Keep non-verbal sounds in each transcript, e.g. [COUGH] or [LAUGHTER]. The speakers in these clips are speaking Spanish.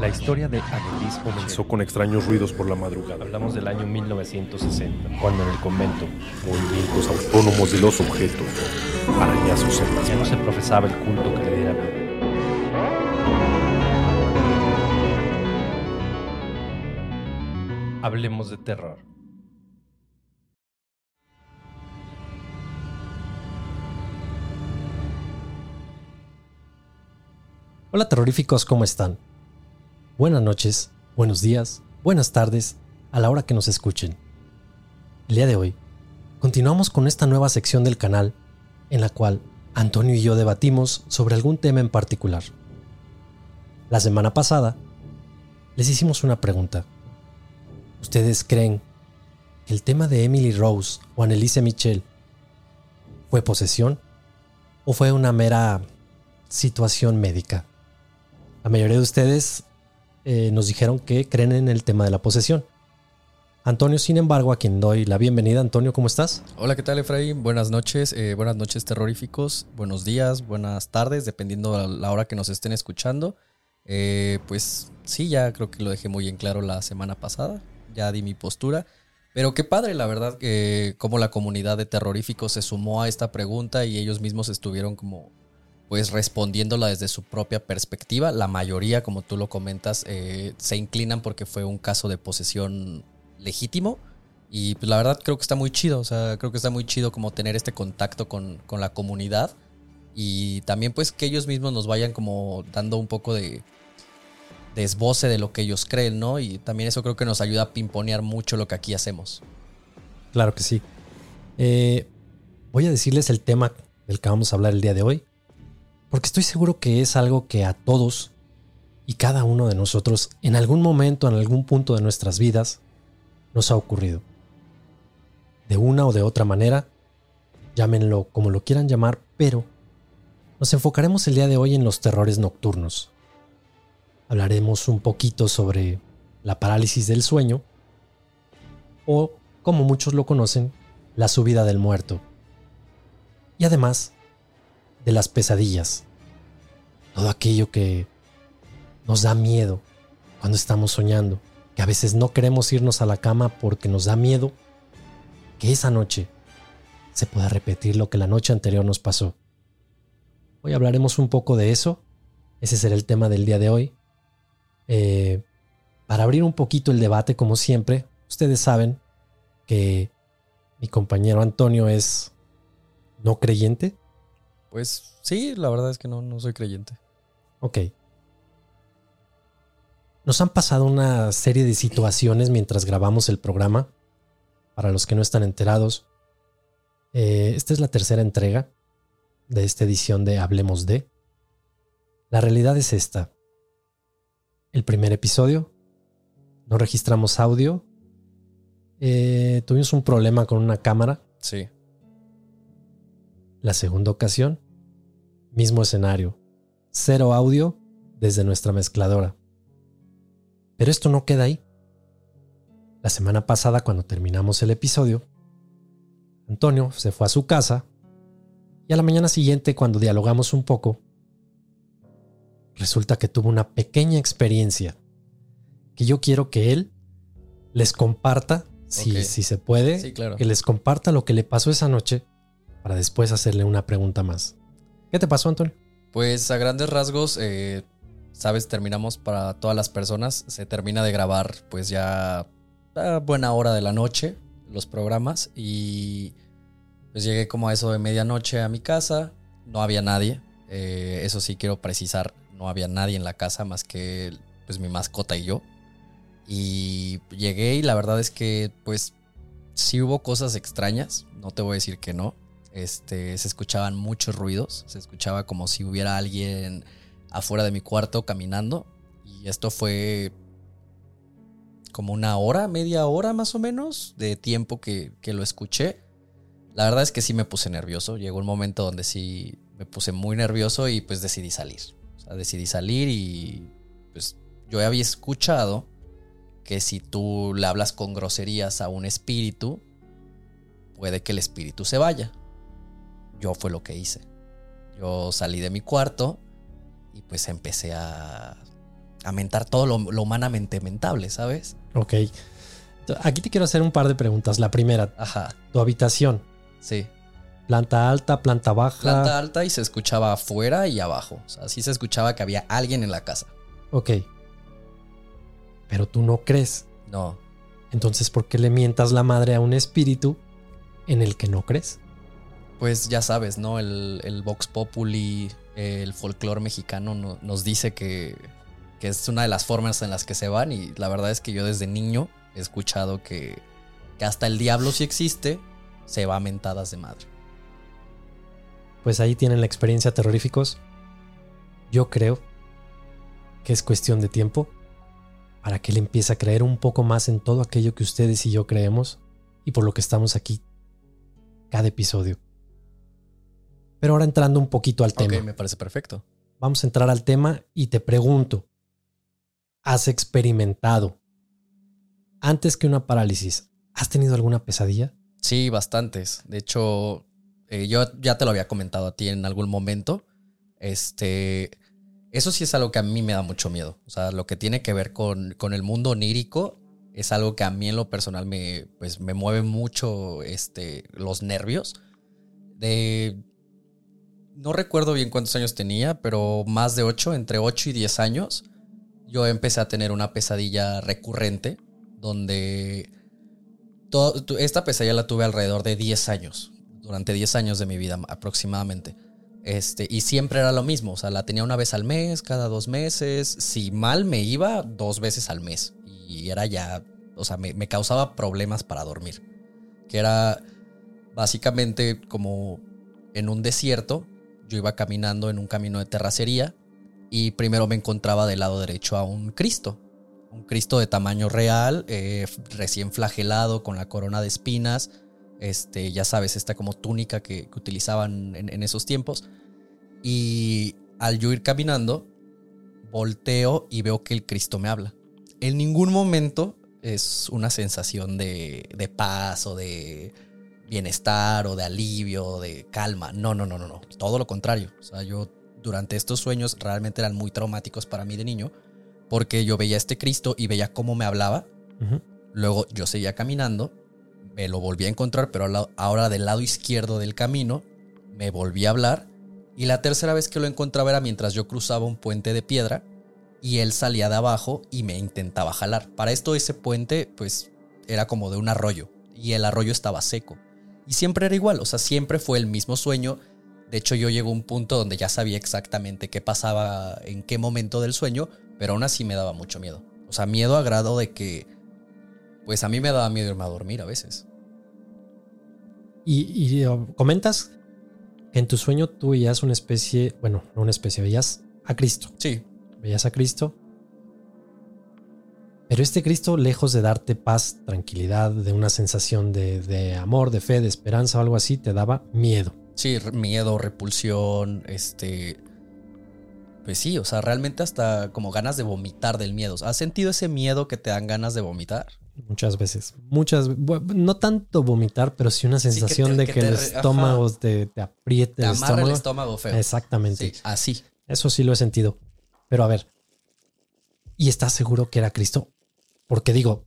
La historia de Annelies comenzó con extraños ruidos por la madrugada. Hablamos del año 1960, cuando en el convento, movimientos autónomos de los objetos, arañazos en las ya no se profesaba el culto que le diera Hablemos de terror. Hola terroríficos, ¿cómo están? Buenas noches, buenos días, buenas tardes, a la hora que nos escuchen. El día de hoy, continuamos con esta nueva sección del canal en la cual Antonio y yo debatimos sobre algún tema en particular. La semana pasada, les hicimos una pregunta. ¿Ustedes creen que el tema de Emily Rose o Annelise Michel fue posesión o fue una mera situación médica? La mayoría de ustedes eh, nos dijeron que creen en el tema de la posesión. Antonio, sin embargo, a quien doy la bienvenida. Antonio, ¿cómo estás? Hola, ¿qué tal, Efraín? Buenas noches, eh, buenas noches terroríficos, buenos días, buenas tardes, dependiendo de la hora que nos estén escuchando. Eh, pues sí, ya creo que lo dejé muy en claro la semana pasada, ya di mi postura. Pero qué padre, la verdad, que como la comunidad de terroríficos se sumó a esta pregunta y ellos mismos estuvieron como pues respondiéndola desde su propia perspectiva. La mayoría, como tú lo comentas, eh, se inclinan porque fue un caso de posesión legítimo. Y pues la verdad creo que está muy chido, o sea, creo que está muy chido como tener este contacto con, con la comunidad. Y también pues que ellos mismos nos vayan como dando un poco de, de esboce de lo que ellos creen, ¿no? Y también eso creo que nos ayuda a pimponear mucho lo que aquí hacemos. Claro que sí. Eh, voy a decirles el tema del que vamos a hablar el día de hoy porque estoy seguro que es algo que a todos y cada uno de nosotros en algún momento, en algún punto de nuestras vidas, nos ha ocurrido. De una o de otra manera, llámenlo como lo quieran llamar, pero nos enfocaremos el día de hoy en los terrores nocturnos. Hablaremos un poquito sobre la parálisis del sueño o, como muchos lo conocen, la subida del muerto. Y además, de las pesadillas. Todo aquello que nos da miedo cuando estamos soñando, que a veces no queremos irnos a la cama porque nos da miedo que esa noche se pueda repetir lo que la noche anterior nos pasó. Hoy hablaremos un poco de eso. Ese será el tema del día de hoy. Eh, para abrir un poquito el debate, como siempre, ustedes saben que mi compañero Antonio es no creyente. Pues sí, la verdad es que no, no soy creyente. Ok. Nos han pasado una serie de situaciones mientras grabamos el programa. Para los que no están enterados, eh, esta es la tercera entrega de esta edición de Hablemos de. La realidad es esta. El primer episodio, no registramos audio. Eh, tuvimos un problema con una cámara. Sí. La segunda ocasión, mismo escenario, cero audio desde nuestra mezcladora. Pero esto no queda ahí. La semana pasada, cuando terminamos el episodio, Antonio se fue a su casa y a la mañana siguiente, cuando dialogamos un poco, resulta que tuvo una pequeña experiencia que yo quiero que él les comparta, si, si se puede, que les comparta lo que le pasó esa noche para después hacerle una pregunta más. ¿Qué te pasó, Antonio? Pues a grandes rasgos, eh, sabes, terminamos para todas las personas, se termina de grabar pues ya a buena hora de la noche los programas y pues llegué como a eso de medianoche a mi casa, no había nadie, eh, eso sí quiero precisar, no había nadie en la casa más que pues mi mascota y yo. Y llegué y la verdad es que pues sí hubo cosas extrañas, no te voy a decir que no. Este, se escuchaban muchos ruidos, se escuchaba como si hubiera alguien afuera de mi cuarto caminando y esto fue como una hora, media hora más o menos de tiempo que, que lo escuché. La verdad es que sí me puse nervioso. Llegó un momento donde sí me puse muy nervioso y pues decidí salir. O sea, decidí salir y pues yo había escuchado que si tú le hablas con groserías a un espíritu, puede que el espíritu se vaya. Yo fue lo que hice. Yo salí de mi cuarto y pues empecé a, a mentar todo lo, lo humanamente mentable, ¿sabes? Ok. Aquí te quiero hacer un par de preguntas. La primera, Ajá, tu habitación. sí. Planta alta, planta baja. Planta alta y se escuchaba afuera y abajo. O sea, sí se escuchaba que había alguien en la casa. Ok. Pero tú no crees. No, Entonces, ¿por qué le mientas la madre a un espíritu en el que no crees? Pues ya sabes, ¿no? El, el Vox Populi, el folclore mexicano no- nos dice que, que es una de las formas en las que se van y la verdad es que yo desde niño he escuchado que, que hasta el diablo si existe se va a mentadas de madre. Pues ahí tienen la experiencia terroríficos. Yo creo que es cuestión de tiempo para que él empiece a creer un poco más en todo aquello que ustedes y yo creemos y por lo que estamos aquí cada episodio. Pero ahora entrando un poquito al tema. Ok, me parece perfecto. Vamos a entrar al tema y te pregunto, ¿has experimentado antes que una parálisis? ¿Has tenido alguna pesadilla? Sí, bastantes. De hecho, eh, yo ya te lo había comentado a ti en algún momento. Este, eso sí es algo que a mí me da mucho miedo. O sea, lo que tiene que ver con, con el mundo onírico es algo que a mí en lo personal me, pues, me mueve mucho este, los nervios. De, no recuerdo bien cuántos años tenía, pero más de 8, entre 8 y 10 años, yo empecé a tener una pesadilla recurrente donde esta pesadilla la tuve alrededor de 10 años, durante 10 años de mi vida aproximadamente. Este, y siempre era lo mismo, o sea, la tenía una vez al mes, cada dos meses, si mal me iba, dos veces al mes. Y era ya, o sea, me causaba problemas para dormir. Que era básicamente como en un desierto, yo iba caminando en un camino de terracería y primero me encontraba del lado derecho a un Cristo, un Cristo de tamaño real, eh, recién flagelado, con la corona de espinas. Este, ya sabes, esta como túnica que, utilizaban en, en esos tiempos. Y al yo ir caminando, volteo y veo que el Cristo me habla. En ningún momento es una sensación de, de paz o de bienestar o de alivio de calma. No, no, no, no, no. Todo lo contrario. O sea, yo durante estos sueños realmente eran muy traumáticos para mí de niño porque yo veía a este Cristo y veía cómo me hablaba. Luego yo seguía caminando, me lo volví a encontrar, pero ahora del lado izquierdo del camino, me volví a hablar. Y la tercera vez que lo encontraba era mientras yo cruzaba un puente de piedra y él salía de abajo y me intentaba jalar. Para esto ese puente pues era como de un arroyo y el arroyo estaba seco. Y siempre era igual, o sea, siempre fue el mismo sueño. De hecho yo llego a un punto donde ya sabía exactamente qué pasaba en qué momento del sueño, pero aún así me daba mucho miedo. O sea, miedo a grado de que pues a mí me daba miedo irme a dormir a veces. Y, y, uh, comentas que en tu sueño tú veías una especie, bueno, no una especie, veías a Cristo. Sí, Veías a Cristo. Pero este Cristo, lejos de darte paz, tranquilidad, de una sensación de, de amor, de fe, de esperanza o algo así, te daba miedo. Sí, miedo, repulsión, este... Pues sí, o sea, realmente hasta como ganas de vomitar del miedo. ¿Has sentido ese miedo que te dan ganas de vomitar? Muchas veces. Muchas No tanto vomitar, pero sí una que sensación te- de que que, te el estómago te, te apriete Te el amarra estómago. el estómago feo. Exactamente. Sí, así. Eso sí lo he sentido. Pero a ver. ¿Y estás seguro que era Cristo? Porque digo,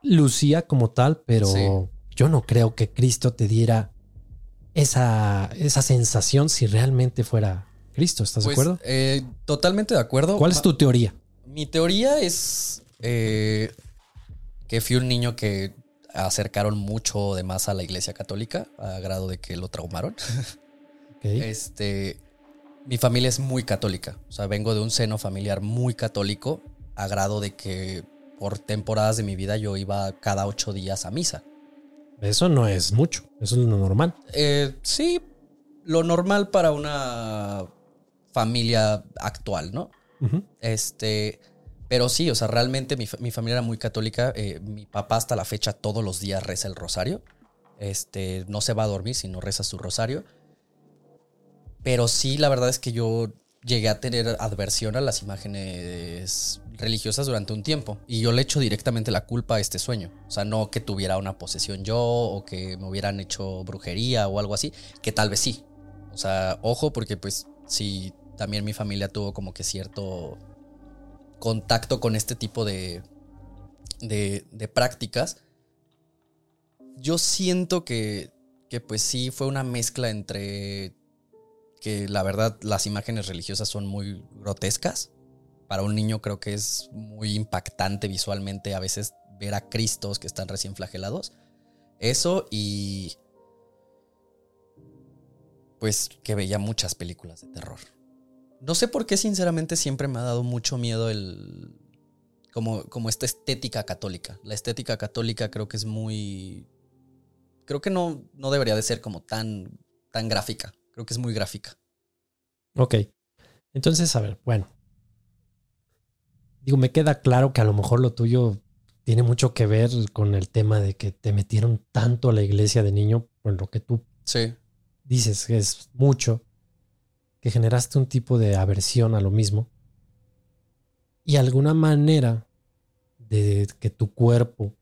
lucía como tal, pero Sí. yo no creo que Cristo te diera esa, esa sensación si realmente fuera Cristo. ¿Estás Pues, de acuerdo? eh, totalmente de acuerdo. ¿Cuál es tu teoría? Mi teoría es eh, que fui un niño que acercaron mucho de más a la iglesia católica, a grado de que lo traumaron. [LAUGHS] Ok. Este, mi familia es muy católica. O sea, vengo de un seno familiar muy católico, a grado de que por temporadas de mi vida yo iba cada ocho días a misa. Eso no es mucho. Eso es lo normal. Eh, sí, lo normal para una familia actual, ¿no? Este, Pero sí, o sea, realmente mi, mi familia era muy católica. eh, mi papá hasta la fecha todos los días reza el rosario. Este, no se va a dormir si no reza su rosario. Pero sí, la verdad es que yo llegué a tener adversión a las imágenes religiosas durante un tiempo. Y yo le echo directamente la culpa a este sueño. O sea, no que tuviera una posesión yo o que me hubieran hecho brujería o algo así. Que tal vez sí. O sea, ojo, porque pues sí, también mi familia tuvo como que cierto contacto con este tipo de, de, de prácticas. Yo siento que, que pues sí fue una mezcla entre que la verdad las imágenes religiosas son muy grotescas. Para un niño creo que es muy impactante visualmente a veces ver a Cristos que están recién flagelados. Eso y pues que veía muchas películas de terror. No sé por qué sinceramente siempre me ha dado mucho miedo el como como esta estética católica. La estética católica creo que es muy creo que no no debería de ser como tan tan gráfica. Creo que es muy gráfica. Ok. Entonces, a ver, bueno. Digo, me queda claro que a lo mejor lo tuyo tiene mucho que ver con el tema de que te metieron tanto a la iglesia de niño, por lo que tú Sí. dices que es mucho, que generaste un tipo de aversión a lo mismo. Y alguna manera de que tu cuerpo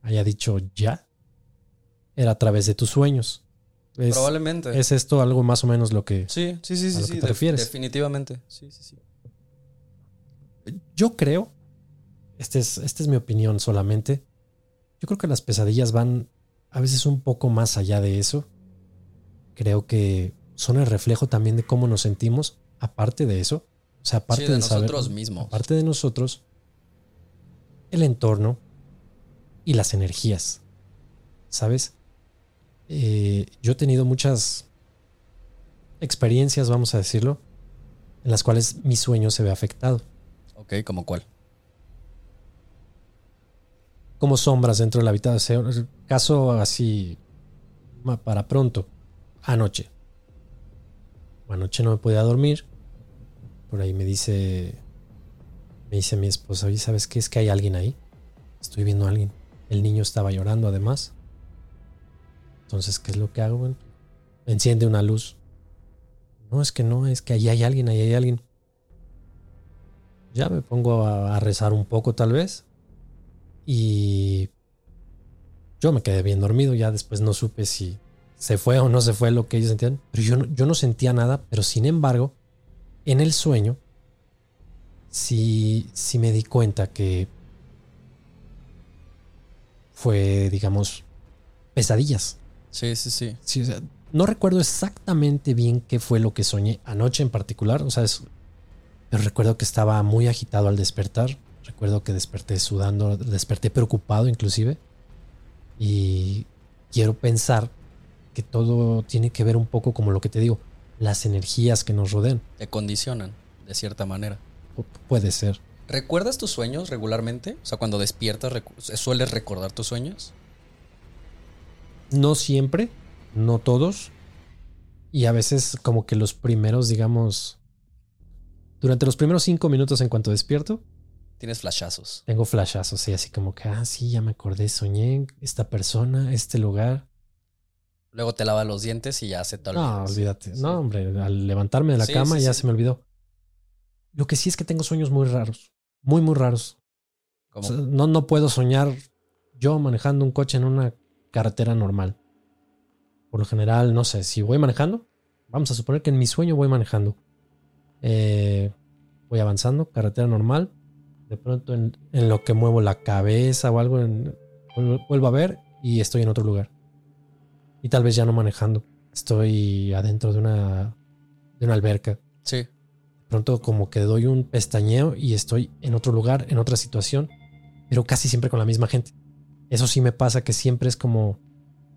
haya dicho ya era a través de tus sueños. Es, Probablemente. es esto algo más o menos lo que Sí, sí, sí, a sí, lo sí, que te refieres. Definitivamente. Sí, sí, sí. Yo creo, esta es, esta es mi opinión solamente, yo creo que las pesadillas van a veces un poco más allá de eso. Creo que son el reflejo también de cómo nos sentimos, aparte de eso. O sea, aparte Sí, de nosotros mismos. Aparte de nosotros, el entorno y las energías. ¿Sabes? Eh, yo he tenido muchas experiencias, vamos a decirlo, en las cuales mi sueño se ve afectado. Ok, ¿como cuál? como sombras dentro de la habitación. Caso así para pronto. Anoche. Anoche no me podía dormir. Por ahí me dice. Me dice mi esposa, oye, ¿sabes qué? Es que hay alguien ahí. Estoy viendo a alguien. El niño estaba llorando además. Entonces, ¿qué es lo que hago? Enciende una luz. No, es que no, es que ahí hay alguien, ahí hay alguien. Ya me pongo a, a rezar un poco tal vez. Y yo me quedé bien dormido, ya después no supe si se fue o no se fue lo que ellos sentían, pero yo no, yo no sentía nada, pero sin embargo, en el sueño, sí, sí me di cuenta que fue, digamos, pesadillas. Sí, sí, sí. Sí, o sea, no recuerdo exactamente bien qué fue lo que soñé anoche en particular, o sea, es- pero recuerdo que estaba muy agitado al despertar. Recuerdo que desperté sudando, desperté preocupado inclusive. Y quiero pensar que todo tiene que ver un poco como lo que te digo, las energías que nos rodean. Te condicionan, de cierta manera. Pu- puede ser. ¿Recuerdas tus sueños regularmente? O sea, cuando despiertas, ¿sueles recordar tus sueños? No siempre, no todos. Y a veces como que los primeros, digamos, durante los primeros cinco minutos en cuanto despierto, Tienes flashazos. Tengo flashazos, y así como que, ah, sí, ya me acordé, soñé esta persona, este lugar. Luego te lavas los dientes y ya se te olvida. No, olvídate. Sí. No, hombre, al levantarme de la Sí, cama sí, ya sí. se me olvidó. Lo que sí es que tengo sueños muy raros, muy, muy raros. O Como- sea, no, no puedo soñar yo manejando un coche en una carretera normal. Por lo general, no sé, si voy manejando, vamos a suponer que en mi sueño voy manejando. Eh, voy avanzando, carretera normal. De pronto en, en lo que muevo la cabeza o algo, en- vuelvo, a ver y estoy en otro lugar. Y tal vez ya no manejando. Estoy adentro de una, de una alberca. sí. De pronto como que doy un pestañeo y estoy en otro lugar, en otra situación, pero casi siempre con la misma gente. Eso sí me pasa que siempre es como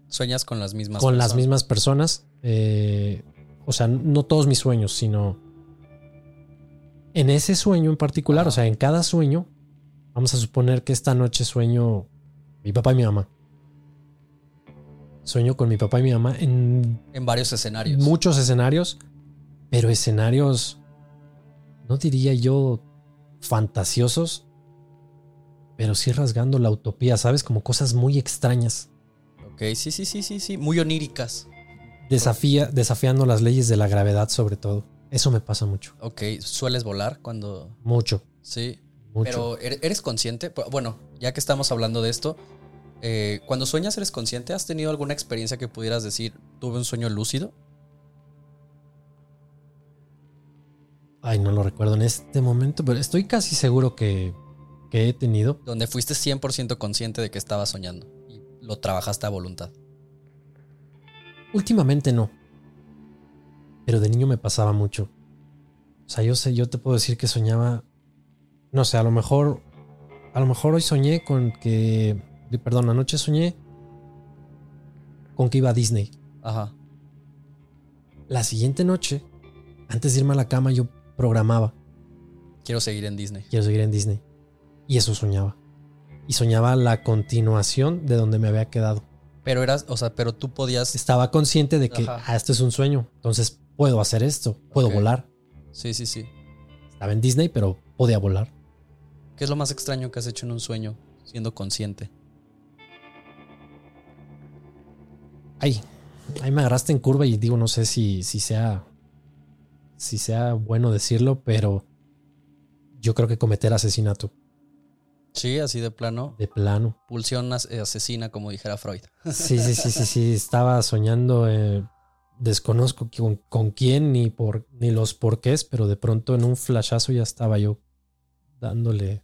Sueñas con las mismas con las personas. mismas personas. eh, o sea, no todos mis sueños, sino en ese sueño en particular, o sea, en cada sueño, vamos a suponer que esta noche sueño mi papá y mi mamá. Sueño con mi papá y mi mamá en En varios escenarios. muchos escenarios, pero escenarios, no diría yo fantasiosos, pero sí rasgando la utopía, ¿sabes? Como cosas muy extrañas. Ok, sí, sí, sí, sí, sí. Muy oníricas. Desafía, desafiando las leyes de la gravedad sobre todo. Eso me pasa mucho. Ok, ¿sueles volar cuando...? Mucho, Sí. mucho. Pero ¿er- ¿eres consciente? Bueno, ya que estamos hablando de esto, eh, cuando sueñas eres consciente. ¿Has tenido alguna experiencia que pudieras decir, tuve un sueño lúcido? Ay, no lo recuerdo en este momento, pero estoy casi seguro que, que he tenido. Donde fuiste 100% consciente de que estabas soñando y lo trabajaste a voluntad. Últimamente no. Pero de niño me pasaba mucho. O sea, yo sé, yo te puedo decir que soñaba. No sé, a lo mejor. A lo mejor hoy soñé con que. Perdón, anoche soñé con que iba a Disney. Ajá. La siguiente noche, antes de irme a la cama, yo programaba. Quiero seguir en Disney. Quiero seguir en Disney. Y eso soñaba. Y soñaba la continuación de donde me había quedado. Pero eras, o sea, pero tú podías. Estaba consciente de que, Ajá. ah, esto es un sueño. Entonces puedo hacer esto. Puedo volar. Sí, sí, sí. Estaba en Disney, pero podía volar. ¿Qué es lo más extraño que has hecho en un sueño siendo consciente? Ay, ahí me agarraste en curva y digo, no sé si, si sea. Si sea bueno decirlo, pero yo creo que cometer asesinato Sí, así de plano. de plano. Pulsión eh, asesina, como dijera Freud. Sí, sí, sí, sí, sí. Estaba soñando. eh, desconozco con, con quién ni por ni los porqués, pero de pronto en un flashazo ya estaba yo dándole.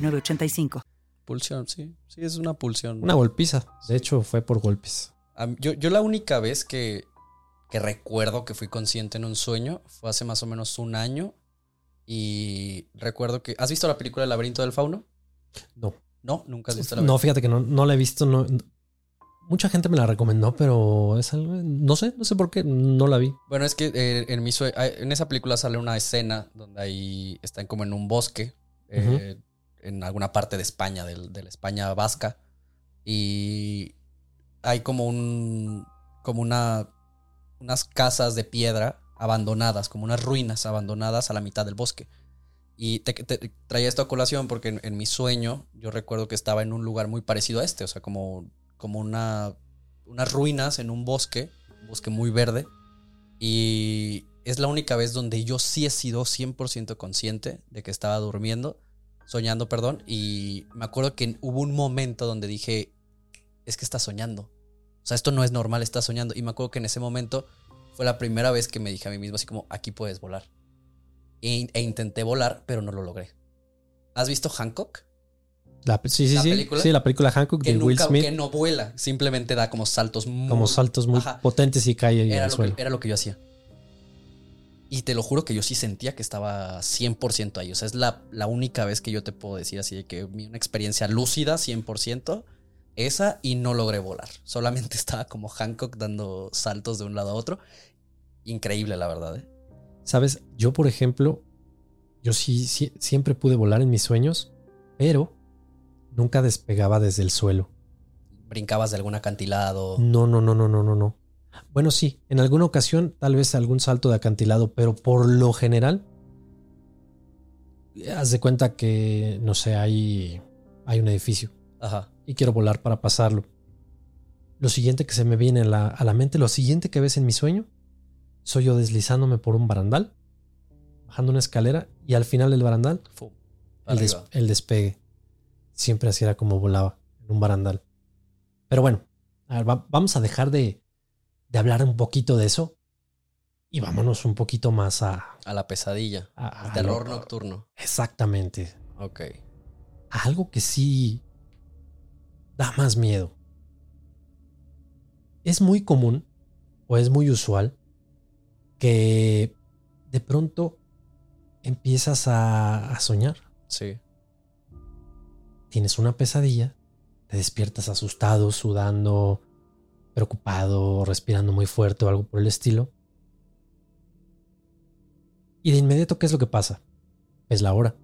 906985. Pulsión, sí. Sí, es una pulsión. Una golpiza. De hecho, fue por golpes. Yo, yo la única vez que, que recuerdo que fui consciente en un sueño fue hace más o menos un año. Y recuerdo que. ¿Has visto la película El laberinto del fauno? No. No, nunca has visto la No, fíjate que no, no la he visto. No, no- mucha gente me la recomendó, pero es algo. No sé, no sé por qué. No la vi. Bueno, es que eh, en, mi sue- ah, en esa película sale una escena donde ahí están como en un bosque, eh, en alguna parte de España, del- de la España vasca, y hay como un, como una, unas casas de piedra abandonadas, como unas ruinas abandonadas a la mitad del bosque. Y te, te- traía esto a colación porque en, en mi sueño yo recuerdo que estaba en un lugar muy parecido a este, o sea, como, como una, unas ruinas en un bosque, un bosque muy verde. Y es la única vez donde yo sí he sido 100% consciente de que estaba durmiendo, soñando, perdón. Y me acuerdo que hubo un momento donde dije, es que está soñando. O sea, esto no es normal, está soñando. Y me acuerdo que en ese momento fue la primera vez que me dije a mí mismo así como, aquí puedes volar. E, e intenté volar, pero no lo logré. ¿Has visto Hancock? La- sí, sí, ¿La sí. película? Sí, la película Hancock Que, de Will Smith. que no vuela, simplemente da como saltos muy... como saltos muy Ajá. potentes y cae era lo, suelo. que, era lo que yo hacía. Y te lo juro que yo sí sentía que estaba 100% ahí. O sea, es la, la única vez que yo te puedo decir así de que mi- una experiencia lúcida 100%. Esa y no logré volar. Solamente [LAUGHS] estaba como Hancock dando saltos de un lado a otro. Increíble, la verdad. ¿eh? Sabes, yo por ejemplo, yo sí, sí- siempre pude volar en mis sueños, pero nunca despegaba desde el suelo. Brincabas de algún acantilado. No, no, no, no, no, no, no. Bueno, sí, en alguna ocasión tal vez algún salto de acantilado, pero por lo general, haz de cuenta que, no sé, hay, hay un edificio Ajá. y quiero volar para pasarlo. Lo siguiente que se me viene a la, a la mente, lo siguiente que ves en mi sueño, soy yo deslizándome por un barandal, bajando una escalera y al final del barandal, Fum. el, des- Arriba. el despegue. Siempre así era como volaba en un barandal. Pero bueno, a ver, va- vamos a dejar de, de hablar un poquito de eso y vámonos un poquito más a... A la pesadilla. a- a Terror lo- nocturno. Exactamente. Ok. a algo que sí da más miedo. Es muy común o es muy usual que de pronto empiezas a, a soñar. Sí. Tienes una pesadilla, te despiertas asustado, sudando, preocupado, respirando muy fuerte o algo por el estilo. Y de inmediato, ¿qué es lo que pasa? Es la hora.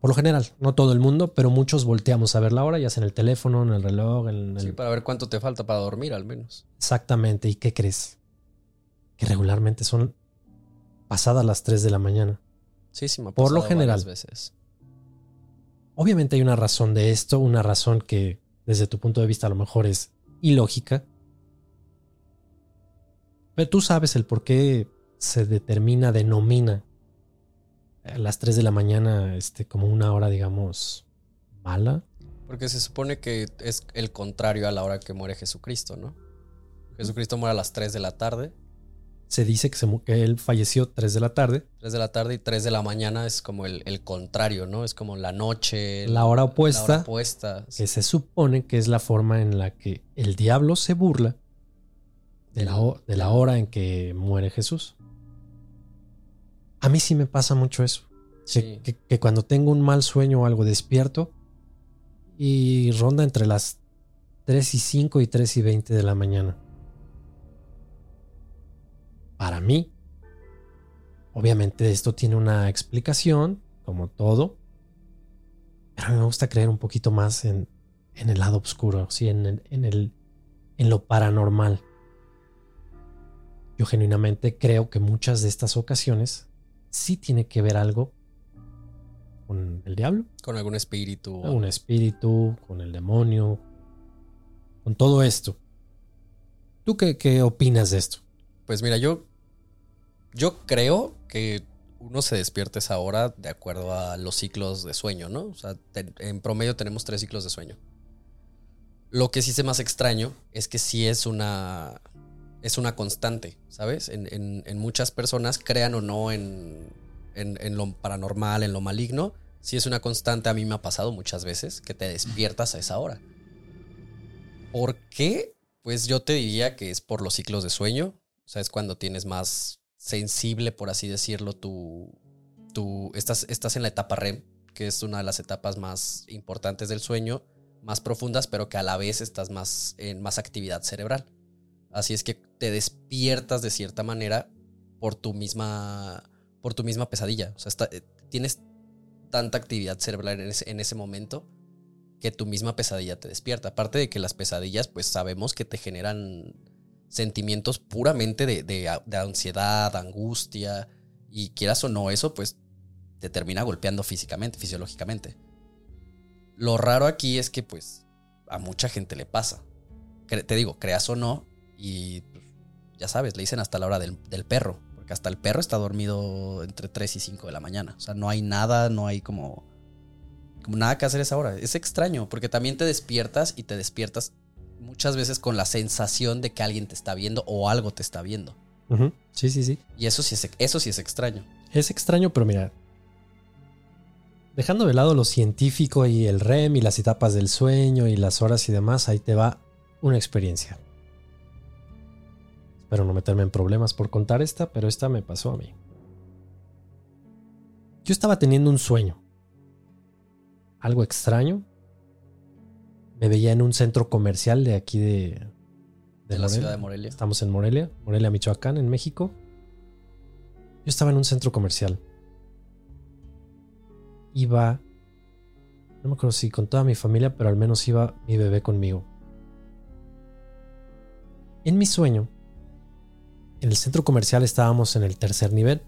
Por lo general, no todo el mundo, pero muchos volteamos a ver la hora, ya sea en el teléfono, en el reloj, en el... Sí, para ver cuánto te falta para dormir al menos. Exactamente. ¿Y qué crees? Que regularmente son pasadas las 3 de la mañana. Sí, sí, me ha Por lo general. veces. Obviamente hay una razón de esto, una razón que desde tu punto de vista a lo mejor es ilógica. Pero tú sabes el por qué se determina, denomina a las 3 de la mañana este, como una hora, digamos, mala. Porque se supone que es el contrario a la hora que muere Jesucristo, ¿no? Jesucristo muere a las 3 de la tarde. Se dice que, se que él falleció 3 de la tarde, 3 de la tarde y 3 de la mañana es como el, el contrario, ¿no? Es como la noche. La hora opuesta. La hora opuesta. que se supone que es la forma en la que el diablo se burla de la, ho- de la hora en que muere Jesús. A mí sí me pasa mucho eso. Que, Sí. que- que cuando tengo un mal sueño o algo despierto y ronda entre las 3 y 5 y 3 y 20 de la mañana. Para mí, obviamente esto tiene una explicación, como todo, pero me gusta creer un poquito más en, en el lado oscuro, ¿sí? en, el, en, el, en lo paranormal. Yo genuinamente creo que muchas de estas ocasiones sí tiene que ver algo con el diablo, Con algún espíritu. un espíritu, con el demonio, con todo esto. ¿Tú qué, qué opinas de esto? Pues mira, yo. Yo creo que uno se despierta esa hora de acuerdo a los ciclos de sueño, ¿no? O sea, te- en promedio tenemos tres ciclos de sueño. Lo que sí se más extraño es que sí es una. Es una constante, ¿sabes? En, en- muchas personas, crean o no en, en, en lo paranormal, en lo maligno, sí es una constante. A mí me ha pasado muchas veces que te despiertas a esa hora. ¿Por qué? Pues yo te diría que es por los ciclos de sueño. O sea, es cuando tienes más sensible, por así decirlo, tu. tu estás, estás en la etapa REM, que es una de las etapas más importantes del sueño, más profundas, pero que a la vez estás más en más actividad cerebral. Así es que te despiertas de cierta manera por tu misma. por tu misma pesadilla. O sea, eh, tienes tanta actividad cerebral en ese, en ese momento que tu misma pesadilla te despierta. Aparte de que las pesadillas, pues sabemos que te generan sentimientos puramente de, de- de ansiedad, angustia, y quieras o no, eso pues te termina golpeando físicamente, fisiológicamente. Lo raro aquí es que pues a mucha gente le pasa. Te digo, creas o no, y pues, ya sabes, le dicen hasta la hora del, del perro, porque hasta el perro está dormido entre 3 y 5 de la mañana. O sea, no hay nada, no hay como como nada que hacer esa hora. Es extraño, porque también te despiertas y te despiertas muchas veces con la sensación de que alguien te está viendo o algo te está viendo. Sí, sí, sí. Y eso sí es, eso sí es extraño. Es extraño, pero mira, dejando de lado lo científico y el REM y las etapas del sueño y las horas y demás, ahí te va una experiencia. Espero no meterme en problemas por contar esta, pero esta me pasó a mí. Yo estaba teniendo un sueño. Algo extraño. Me veía en un centro comercial de aquí de... De, la ciudad de Morelia. Estamos en Morelia, Morelia, Michoacán, en México. Yo estaba en un centro comercial. Iba, no me acuerdo si con toda mi familia, pero al menos iba mi bebé conmigo. En mi sueño, en el centro comercial estábamos en el tercer nivel,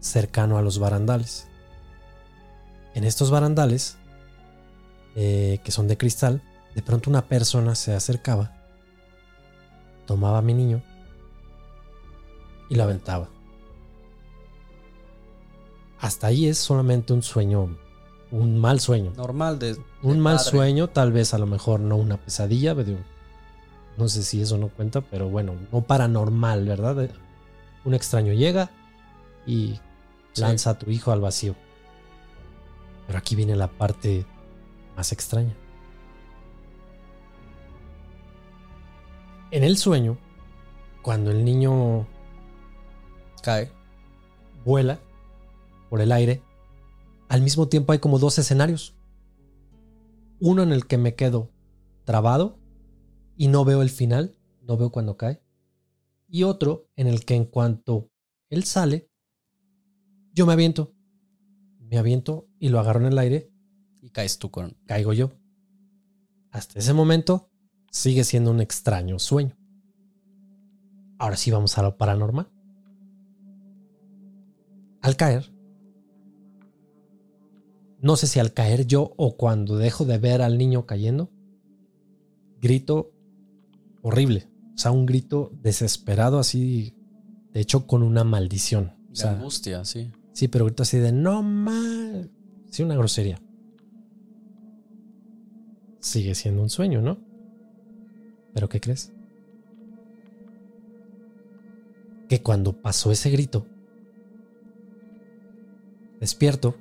cercano a los barandales. En estos barandales, eh, que son de cristal, de pronto una persona se acercaba tomaba a mi niño y lo aventaba. Hasta ahí es solamente un sueño, un mal sueño. Normal de... un mal padre. sueño, tal vez a lo mejor no una pesadilla, pero no sé si eso no cuenta, pero bueno, no paranormal, ¿verdad? Un extraño llega y Sí. lanza a tu hijo al vacío. Pero aquí viene la parte más extraña. En el sueño, cuando el niño Cae. vuela por el aire, al mismo tiempo hay como dos escenarios. Uno en el que me quedo trabado y no veo el final, no veo cuando cae. Y otro en el que en cuanto él sale, yo me aviento. Me aviento y lo agarro en el aire, Y caes tú con. caigo yo. Hasta ese momento sigue siendo un extraño sueño. Ahora sí vamos a lo paranormal. Al caer, no sé si al caer yo o cuando dejo de ver al niño cayendo, grito horrible. O sea, un grito desesperado así, de hecho con una maldición. O De sea, angustia, sí. Sí, pero grito así de no mal. Sí, una grosería. Sigue siendo un sueño, ¿no? ¿Pero qué crees? Que cuando pasó ese grito, despierto,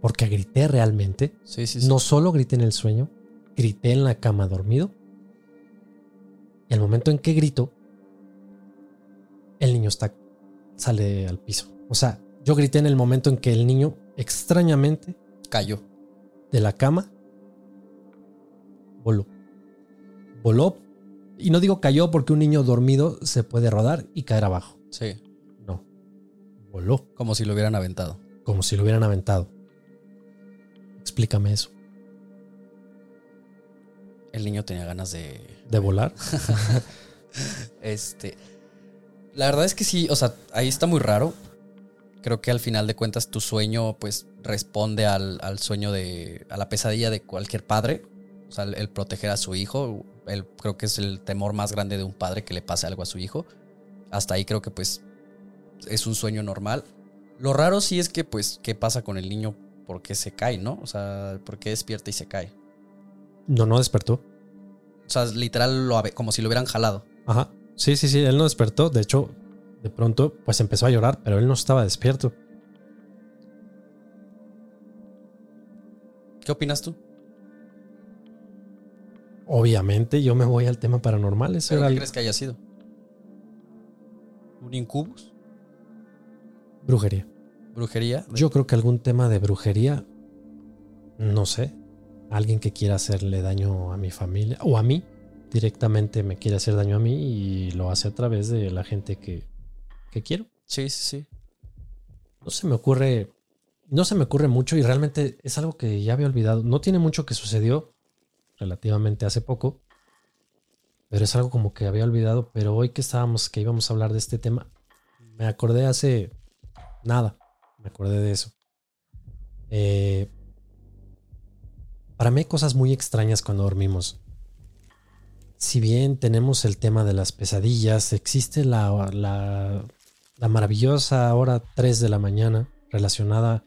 porque grité realmente, Sí, sí, sí. no solo grité en el sueño, grité en la cama dormido. Y al momento en que grito, el niño está sale al piso. O sea, yo grité en el momento en que el niño extrañamente Cayó. de la cama voló. Voló y no digo cayó porque un niño dormido se puede rodar y caer abajo. Sí. No. Voló Como si lo hubieran aventado. como si lo hubieran aventado. Explícame eso. El niño tenía ganas de. ¿De volar? [LAUGHS] Este. La verdad es que sí, o sea, ahí está muy raro. Creo que al final de cuentas tu sueño, pues, responde al, al sueño de. a la pesadilla de cualquier padre. O sea, el, el proteger a su hijo. El, creo que es el temor más grande de un padre que le pase algo a su hijo. Hasta ahí creo que, pues, es un sueño normal. Lo raro sí es que, pues, ¿qué pasa con el niño? ¿Por qué se cae, no? O sea, ¿por qué despierta y se cae? No, no despertó. O sea, literal, lo, como si lo hubieran jalado. Ajá. Sí, sí, sí, él no despertó. De hecho, de pronto, pues empezó a llorar, pero él no estaba despierto. ¿Qué opinas tú? Obviamente, yo me voy al tema paranormal. Eso ¿Pero era qué crees que haya sido? ¿Un incubus? brujería. ¿Brujería? Yo creo que algún tema de brujería, no sé, alguien que quiera hacerle daño a mi familia o a mí, directamente me quiere hacer daño a mí y lo hace a través de la gente que, que quiero. Sí, sí, sí. No se me ocurre, no se me ocurre mucho y realmente es algo que ya había olvidado. No tiene mucho que sucedió, relativamente hace poco, pero es algo como que había olvidado. Pero hoy que estábamos, que íbamos a hablar de este tema, me acordé hace nada, me acordé de eso. Eh, para mí hay cosas muy extrañas cuando dormimos. Si bien tenemos el tema de las pesadillas, existe la, la, la maravillosa hora 3 de la mañana relacionada,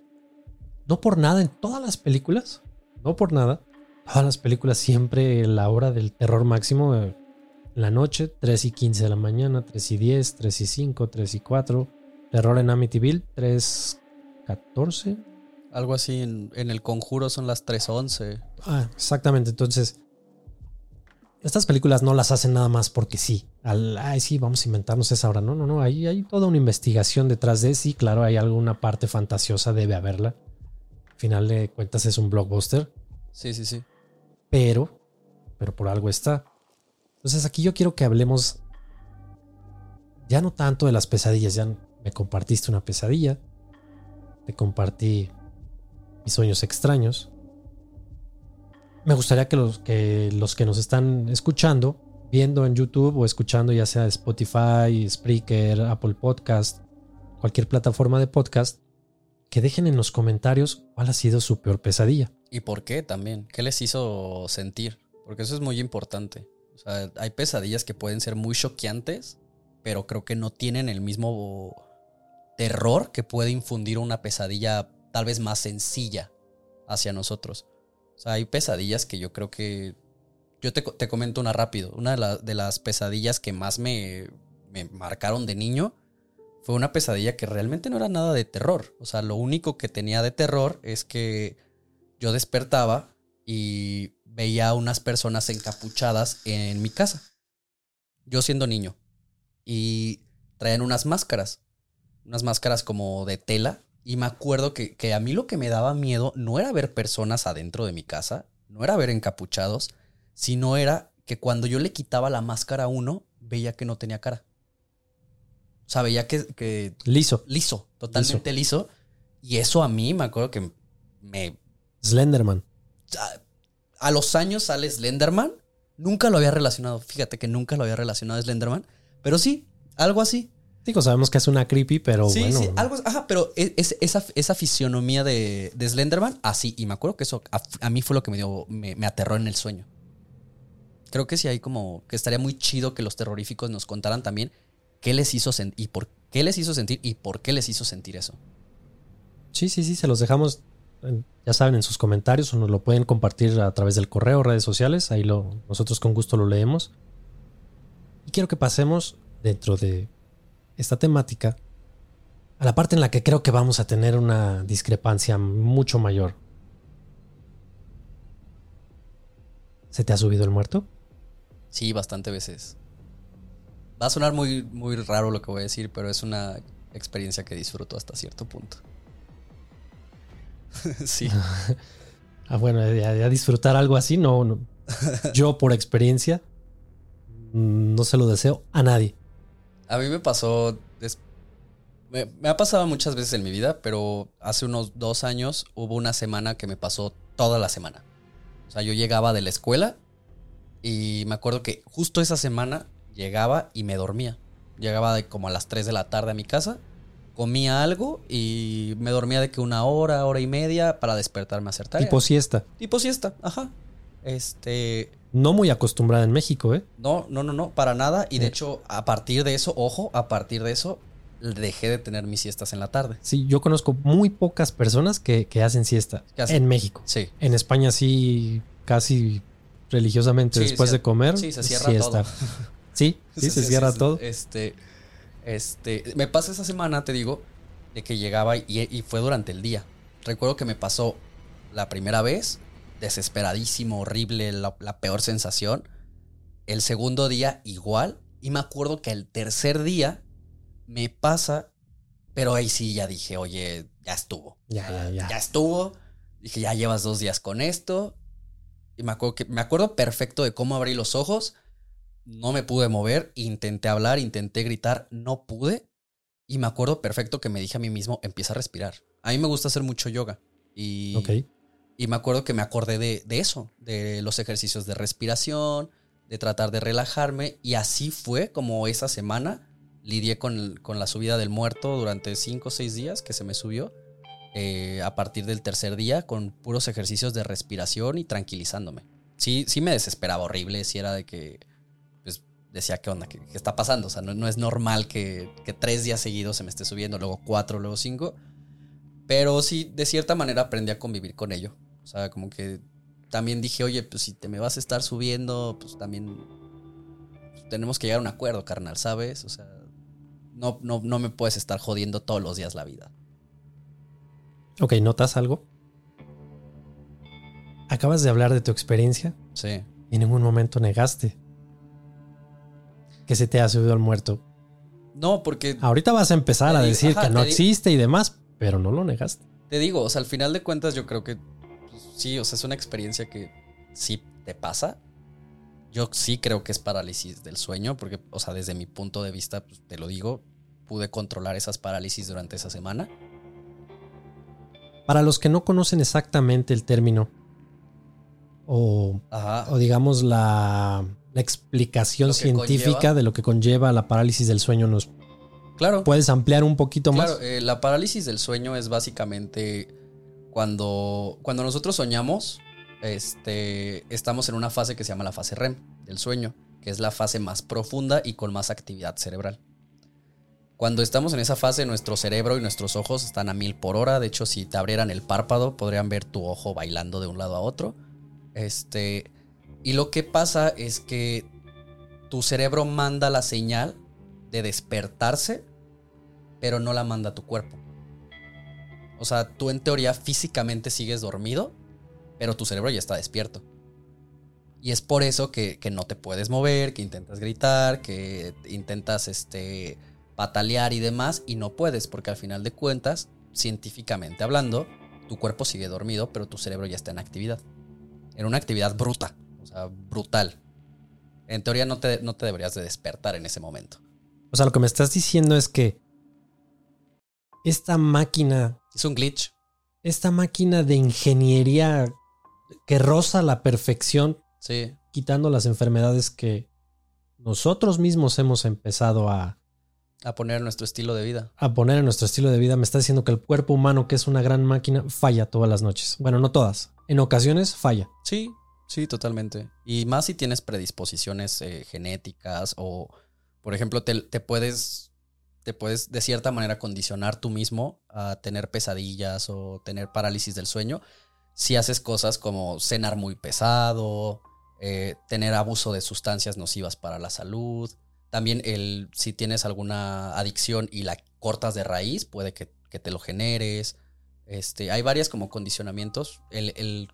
no por nada en todas las películas, no por nada, todas las películas siempre la hora del terror máximo, eh, la noche, 3 y 15 de la mañana, 3 y 10, 3 y 5, 3 y 4, terror en Amityville, 3, 14, Algo así en, en el conjuro son las 3.11. Ah, exactamente. Entonces, estas películas no las hacen nada más porque sí. Al, ay, sí, vamos a inventarnos esa hora. No, no, no. Ahí hay toda una investigación detrás de sí. Claro, hay alguna parte fantasiosa, debe haberla. Al final de cuentas es un blockbuster, Sí, sí, sí. pero, pero por algo está. Entonces aquí yo quiero que hablemos ya no tanto de las pesadillas. Ya me compartiste una pesadilla. Te compartí mis sueños extraños. Me gustaría que los, que los que nos están escuchando, viendo en YouTube o escuchando ya sea Spotify, Spreaker, Apple Podcast, cualquier plataforma de podcast, que dejen en los comentarios cuál ha sido su peor pesadilla. ¿Y por qué también? ¿Qué les hizo sentir? Porque eso es muy importante. O sea, hay pesadillas que pueden ser muy choqueantes, pero creo que no tienen el mismo terror que puede infundir una pesadilla tal vez más sencilla hacia nosotros. O sea, hay pesadillas que yo creo que... Yo te, te comento una rápido. Una de las pesadillas que más me, me marcaron de niño fue una pesadilla que realmente no era nada de terror. O sea, lo único que tenía de terror es que yo despertaba y veía a unas personas encapuchadas en mi casa. Yo siendo niño. Y traían unas máscaras. Unas máscaras como de tela, Y me acuerdo que, que a mí lo que me daba miedo no era ver personas adentro de mi casa, no era ver encapuchados, sino era que cuando yo le quitaba la máscara a uno, veía que no tenía cara. O sea, veía que, que Liso. liso, totalmente liso. Y eso a mí me acuerdo que me... Slenderman. A, a los años sale Slenderman. Nunca lo había relacionado. Fíjate que nunca lo había relacionado a Slenderman. Pero sí, algo así. Digo, sabemos que es una creepy, pero sí, bueno. sí, algo Ajá, pero es, es- esa, esa fisionomía de, de Slenderman, así. Y me acuerdo que eso a, a mí fue lo que me dio, me, me aterró en el sueño. Creo que sí hay como que estaría muy chido que los terroríficos nos contaran también qué les hizo sentir y por qué les hizo sentir y por qué les hizo sentir eso. Sí, sí, sí, se los dejamos, ya saben, en sus comentarios o nos lo pueden compartir a través del correo, redes sociales. Ahí lo, nosotros con gusto lo leemos. Y quiero que pasemos dentro de esta temática a la parte en la que creo que vamos a tener una discrepancia mucho mayor. ¿Se te ha subido el muerto? Sí, bastante veces. Va a sonar muy, muy raro lo que voy a decir, pero es una experiencia que disfruto hasta cierto punto. [LAUGHS] sí. [LAUGHS] Ah, bueno, ya, ya disfrutar algo así, no, no. [LAUGHS] Yo por experiencia mm, no se lo deseo a nadie. A mí me pasó. me ha pasado muchas veces en mi vida, pero hace unos dos años hubo una semana que me pasó toda la semana. O sea, yo llegaba de la escuela y me acuerdo que justo esa semana llegaba y me dormía. Llegaba de como a las 3 de la tarde a mi casa, comía algo y me dormía de que una hora, hora y media para despertarme a hacer tarea. Tipo siesta. Tipo siesta, ajá. Este, No muy acostumbrada en México, ¿eh? no, no, no, no, para nada. Y de Eh. hecho, a partir de eso, ojo, a partir de eso, dejé de tener mis siestas en la tarde. Sí, yo conozco muy pocas personas que, que hacen siesta en México. Sí. En España sí, casi religiosamente Sí, después de comer. sí, se cierra siesta. todo. [LAUGHS] Sí, sí, se cierra todo. Este, este, me pasa esa semana, te digo, de que llegaba y, y fue durante el día. Recuerdo que me pasó la primera vez, desesperadísimo, horrible, la, la peor sensación. El segundo día igual. Y me acuerdo que el tercer día me pasa, pero ahí sí ya dije, oye, ya estuvo. Ya, ya, ya. Ya estuvo. Dije, ya llevas dos días con esto. Y me acuerdo, que, me acuerdo perfecto de cómo abrí los ojos. No me pude mover. Intenté hablar, intenté gritar. No pude. Y me acuerdo perfecto que me dije a mí mismo, empieza a respirar. A mí me gusta hacer mucho yoga. Y, Ok. Y me acuerdo que me acordé de, de eso, de los ejercicios de respiración, de tratar de relajarme. Y así fue como esa semana lidié con, con la subida del muerto durante cinco o seis días que se me subió. eh, a partir del tercer día con puros ejercicios de respiración y tranquilizándome. Sí, sí me desesperaba horrible, si era de que pues decía, ¿qué onda? ¿Qué, qué está pasando? O sea, no, no es normal que, que tres días seguidos se me esté subiendo, luego cuatro, luego cinco. Pero sí, de cierta manera aprendí a convivir con ello. O sea, como que también dije, oye, pues si te me vas a estar subiendo, pues también tenemos que llegar a un acuerdo, carnal, ¿sabes? O sea, no, no, no me puedes estar jodiendo todos los días la vida. Ok, ¿notas algo? Acabas de hablar de tu experiencia Sí. y en ningún momento negaste que se te ha subido al muerto. No, porque Ahorita vas a empezar a decir ajá, que no existe y demás, pero no lo negaste. te digo, o sea, al final de cuentas yo creo que sí, o sea, es una experiencia que sí te pasa. Yo sí creo que es parálisis del sueño, porque, o sea, desde mi punto de vista, pues, te lo digo, pude controlar esas parálisis durante esa semana. Para los que no conocen exactamente el término o, o digamos la, la explicación científica conlleva. de lo que conlleva la parálisis del sueño, ¿nos Claro. puedes ampliar un poquito Claro, más? eh, la parálisis del sueño es básicamente cuando, cuando nosotros soñamos, este, estamos en una fase que se llama la fase REM del sueño, que es la fase más profunda y con más actividad cerebral. Cuando estamos en esa fase, nuestro cerebro y nuestros ojos están a mil por hora. De hecho, si te abrieran el párpado, podrían ver tu ojo bailando de un lado a otro. Este, y lo que pasa es que tu cerebro manda la señal de despertarse pero no la manda tu cuerpo. O sea, tú en teoría físicamente sigues dormido, pero tu cerebro ya está despierto. Y es por eso que, que no te puedes mover, que intentas gritar, que intentas este, patalear y demás, y no puedes, porque al final de cuentas científicamente hablando, tu cuerpo sigue dormido, pero tu cerebro ya está en actividad. En una actividad bruta, o sea, brutal. En teoría no te, no te deberías de despertar en ese momento. O sea, lo que me estás diciendo es que esta máquina, Es un glitch. esta máquina de ingeniería que roza la perfección, Sí. quitando las enfermedades que nosotros mismos hemos empezado a, A poner nuestro estilo de vida. a poner en nuestro estilo de vida, me está diciendo que el cuerpo humano, que es una gran máquina, falla todas las noches. Bueno, no todas. En ocasiones falla. Sí, sí, totalmente. Y más si tienes predisposiciones eh, genéticas o, por ejemplo, te, te puedes, te puedes de cierta manera condicionar tú mismo a tener pesadillas o tener parálisis del sueño si haces cosas como cenar muy pesado, eh, tener abuso de sustancias nocivas para la salud. También el, si tienes alguna adicción y la cortas de raíz, puede que, que te lo generes. Este, hay varias como condicionamientos. El, el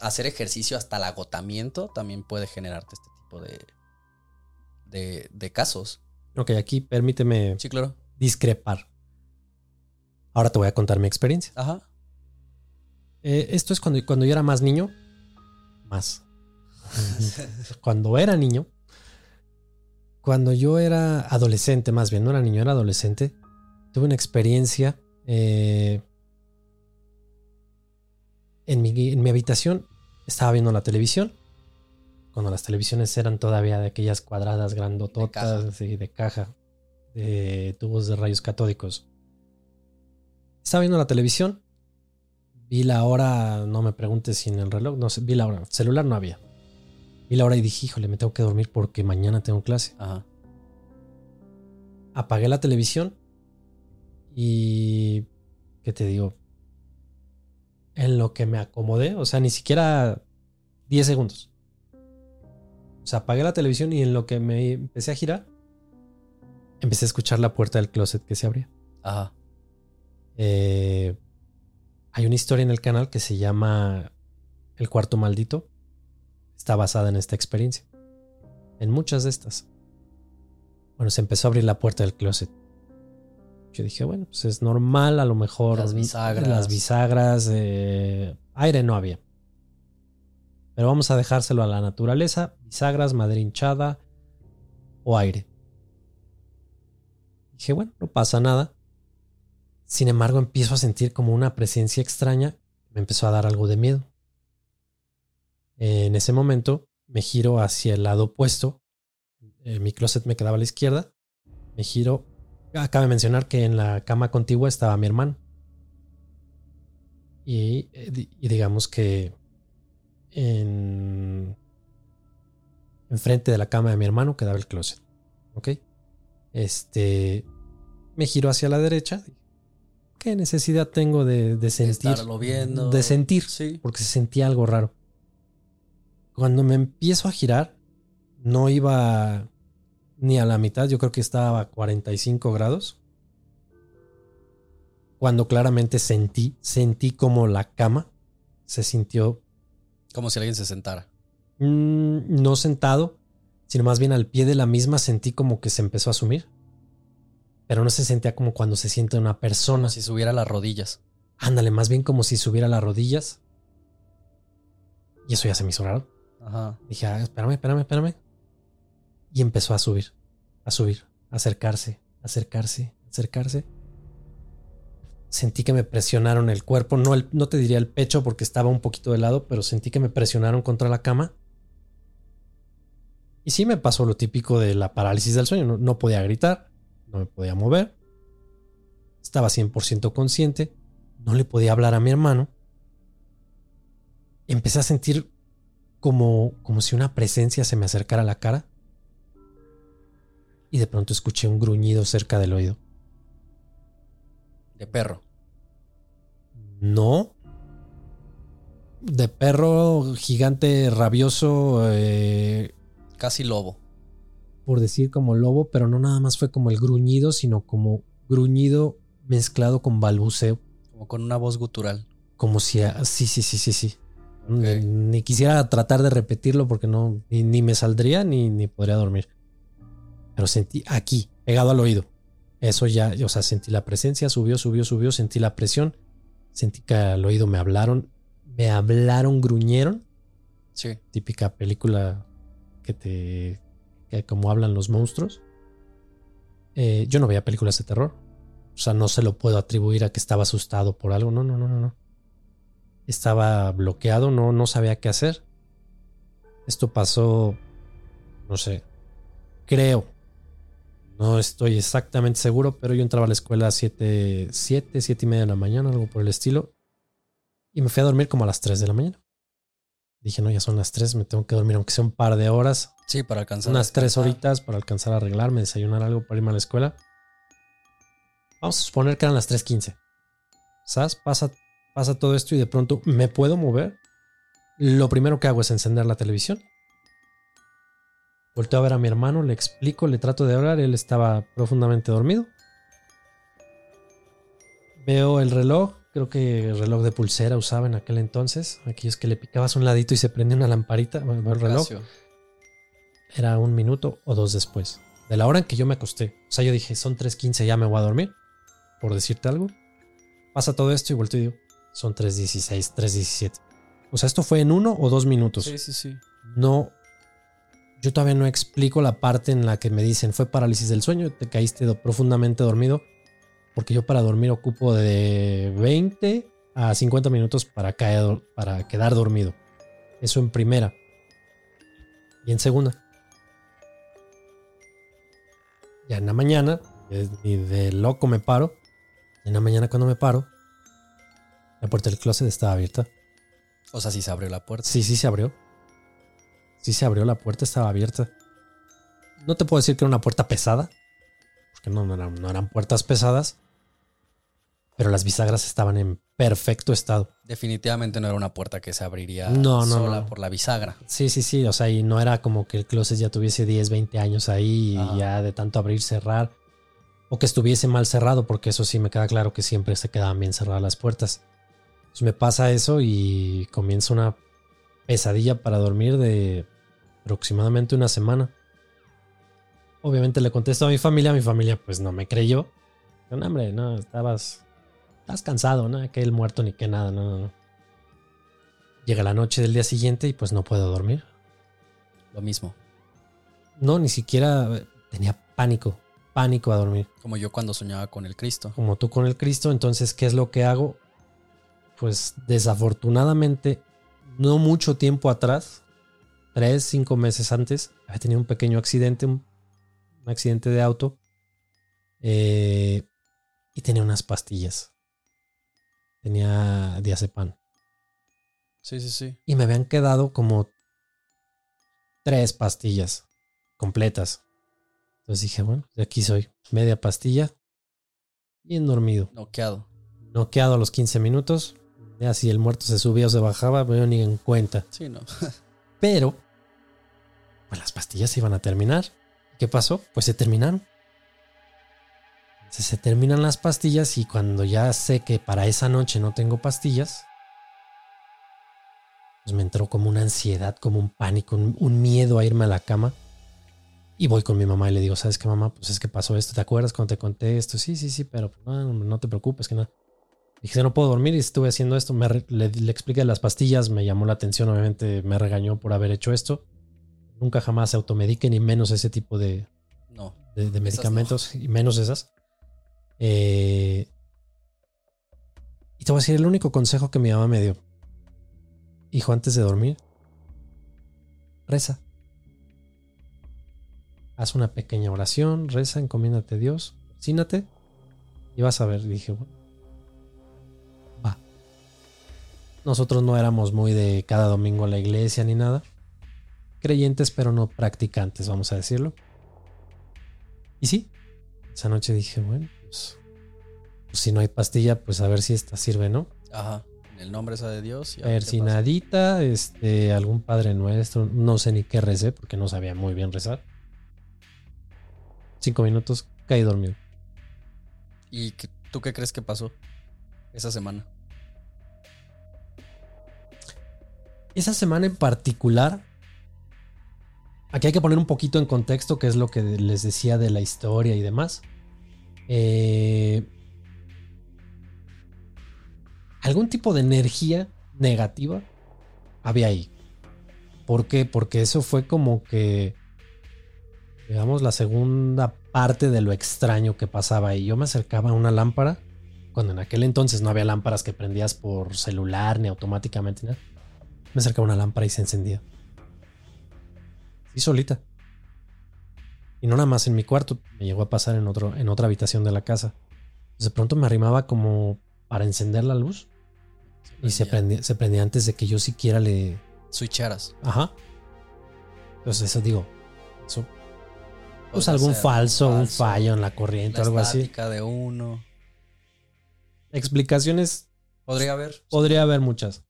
hacer ejercicio hasta el agotamiento también puede generarte este tipo de, de, de casos. Ok, aquí permíteme Sí, claro. discrepar. Ahora te voy a contar mi experiencia. Ajá. Eh, esto es cuando, cuando yo era más niño. Más. [LAUGHS] cuando era niño. Cuando yo era adolescente, más bien, no era niño, era adolescente. Tuve una experiencia eh, en, mi, en mi habitación. Estaba viendo la televisión. Cuando las televisiones eran todavía de aquellas cuadradas grandototas y de caja, de tubos de rayos catódicos. Estaba viendo la televisión Vi la hora, no me preguntes si en el reloj, no sé, vi la hora. Celular no había. Vi la hora y dije, híjole, me tengo que dormir porque mañana tengo clase. Ajá. Apagué la televisión y, ¿qué te digo? En lo que me acomodé, o sea, ni siquiera 10 segundos. O sea, apagué la televisión y en lo que me empecé a girar, empecé a escuchar la puerta del closet que se abría. Ajá. Eh, hay una historia en el canal que se llama El cuarto maldito. Está basada en esta experiencia. En muchas de estas. Bueno, se empezó a abrir la puerta del closet. Yo dije, bueno, pues es normal, a lo mejor. Las bisagras. Las bisagras. eh, aire no había. Pero vamos a dejárselo a la naturaleza. Bisagras, madera hinchada o aire. Dije, bueno, no pasa nada. Sin embargo, empiezo a sentir como una presencia extraña. Me empezó a dar algo de miedo. En ese momento me giro hacia el lado opuesto. Eh, mi closet me quedaba a la izquierda. Me giro. Acaba de mencionar que en la cama contigua estaba mi hermano. Y, eh, y digamos que en enfrente de la cama de mi hermano quedaba el closet. ¿Ok? Este me giro hacia la derecha. ¿Qué necesidad tengo de, de sentir? Estarlo viendo. De sentir, Sí. porque se sentía algo raro. Cuando me empiezo a girar, no iba ni a la mitad, yo creo que estaba a 45 grados. Cuando claramente sentí, sentí como la cama se sintió Como si alguien se sentara. mm, no sentado, sino más bien al pie de la misma sentí como que se empezó a sumir. Pero no se sentía como cuando se siente una persona. Como si subiera las rodillas. Ándale, más bien como si subiera las rodillas. Y eso ya se me hizo raro. Ajá. Dije, ah, espérame, espérame, espérame. Y empezó a subir, a subir, a acercarse, acercarse, acercarse. Sentí que me presionaron el cuerpo, no, el- no te diría el pecho porque estaba un poquito de lado, pero sentí que me presionaron contra la cama. Y sí me pasó lo típico de la parálisis del sueño. No, no podía gritar, no me podía mover. Estaba 100% consciente. No le podía hablar a mi hermano. Empecé a sentir como, como si una presencia se me acercara a la cara. Y de pronto escuché un gruñido cerca del oído. De perro. No. De perro gigante rabioso, eh, Casi lobo. por decir como lobo, pero no nada más fue como el gruñido, sino como gruñido mezclado con balbuceo. Como con una voz gutural. Como si... a- sí, sí, sí, sí, sí. Ni quisiera tratar de repetirlo porque no... Ni, ni me saldría ni, ni podría dormir. Pero sentí aquí, pegado al oído. Eso ya, o sea, sentí la presencia, subió, subió, subió, sentí la presión, sentí que al oído me hablaron, me hablaron, gruñeron, Sí. típica película que te, que como hablan los monstruos. Eh, yo no veía películas de terror, o sea, no se lo puedo atribuir a que estaba asustado por algo, no, no, no, no, no. Estaba bloqueado, no, no sabía qué hacer. Esto pasó, no sé, creo, no estoy exactamente seguro, pero yo entraba a la escuela a 7, 7, 7 y media de la mañana, algo por el estilo. Y me fui a dormir como a las 3 de la mañana. Dije, no, ya son las 3, me tengo que dormir, aunque sea un par de horas, Sí, para alcanzar. unas 3 descansar. horitas para alcanzar a arreglarme, desayunar algo para irme a la escuela. Vamos a suponer que eran las 3.15. ¿Sabes? Pasa, pasa todo esto y de pronto me puedo mover. Lo primero que hago es encender la televisión. Volteo a ver a mi hermano, le explico, le trato de hablar, él estaba profundamente dormido. Veo el reloj, creo que el reloj de pulsera usaba en aquel entonces, aquellos que le picabas un ladito y se prendía una lamparita, bueno, el reloj era un minuto o dos después de la hora en que yo me acosté. O sea, yo dije, son 3.15, ya me voy a dormir, por decirte algo. Pasa todo esto y vuelto y digo, son 3.16, 3.17. O sea, esto fue en uno o dos minutos. Sí, sí, sí. No, yo todavía no explico la parte en la que me dicen, fue parálisis del sueño, te caíste profundamente dormido, porque yo para dormir ocupo de 20 a 50 minutos para, caer, para quedar dormido. Eso en primera. Y en segunda. Ya en la mañana, ni de loco me paro. En la mañana cuando me paro, la puerta del closet estaba abierta. O sea, sí se abrió la puerta. Sí, sí se abrió. Sí se abrió, la puerta estaba abierta. No te puedo decir que era una puerta pesada, porque no, no eran, no eran puertas pesadas, pero las bisagras estaban en perfecto estado. Definitivamente no era una puerta que se abriría No, no, sola no. por la bisagra. Sí, sí, sí, o sea, y no era como que el closet ya tuviese 10, 20 años ahí y ya de tanto abrir, cerrar, o que estuviese mal cerrado, porque eso sí me queda claro que siempre se quedaban bien cerradas las puertas. Entonces me pasa eso y comienza una pesadilla para dormir de aproximadamente una semana. Obviamente le contesto a mi familia, mi familia pues no me creyó. No, hombre, no, estabas, estás cansado, ¿no? Que el muerto ni que nada, no, no, no. Llega la noche del día siguiente y pues no puedo dormir. Lo mismo. No, ni siquiera eh, tenía pánico, pánico a dormir. Como yo cuando soñaba con el Cristo. Como tú con el Cristo, entonces, ¿qué es lo que hago? Pues desafortunadamente, no mucho tiempo atrás, tres, cinco meses antes, había tenido un pequeño accidente, un, un accidente de auto, eh, y tenía unas pastillas. Tenía diazepam. Sí, sí, sí. y me habían quedado como tres pastillas completas. Entonces dije, bueno, de aquí soy. Media pastilla. Bien dormido. Noqueado. Noqueado a los 15 minutos. Ya si el muerto se subía o se bajaba, me dio ni en cuenta. Sí, no. [LAUGHS] Pero, pues las pastillas se iban a terminar. ¿Qué pasó? Pues se terminaron. Se terminan las pastillas y cuando ya sé que para esa noche no tengo pastillas, pues me entró como una ansiedad, como un pánico, un, miedo a irme a la cama. Y voy con mi mamá y le digo, ¿sabes qué, mamá? Pues es que pasó esto. ¿Te acuerdas cuando te conté esto? Sí, sí, sí, pero no, no te preocupes, que no. Dije, no puedo dormir y estuve haciendo esto. Me le, le expliqué las pastillas, me llamó la atención, obviamente me regañó por haber hecho esto. Nunca jamás se automedique, ni menos ese tipo de, No. de, medicamentos, y menos esas. Eh, y te voy a decir el único consejo que mi mamá me dio. Hijo, antes de dormir, reza. Haz una pequeña oración, reza, encomiéndate a Dios, sínate y vas a ver. Y dije, bueno, va. Nosotros no éramos muy de cada domingo a la iglesia ni nada. Creyentes, pero no practicantes, vamos a decirlo. Y sí, esa noche dije, bueno, pues, pues si no hay pastilla, pues a ver si esta sirve, ¿no? Ajá. En el nombre sea de Dios. y a ver. Persinadita, este, algún padre nuestro, no sé ni qué recé, porque no sabía muy bien rezar. Cinco minutos, caí dormido. ¿Y qué- tú qué crees que pasó esa semana? Esa semana en particular, aquí hay que poner un poquito en contexto qué es lo que les decía de la historia y demás. eh, algún tipo de energía negativa había ahí. ¿Por qué? Porque eso fue como que, digamos, la segunda parte de lo extraño que pasaba ahí. Yo me acercaba a una lámpara, cuando en aquel entonces no había lámparas que prendías por celular ni automáticamente. Me acercaba a una lámpara y se encendía. Sí, solita. Y no nada más en mi cuarto, me llegó a pasar en, otro, en otra habitación de la casa. de pronto me arrimaba como para encender la luz. Y se prendía, se prendía antes de que yo siquiera le... Switcharas. Ajá. Entonces eso digo, eso... Pues algún falso, un fallo en la corriente, La algo así. de uno. Explicaciones Podría haber. podría haber muchas.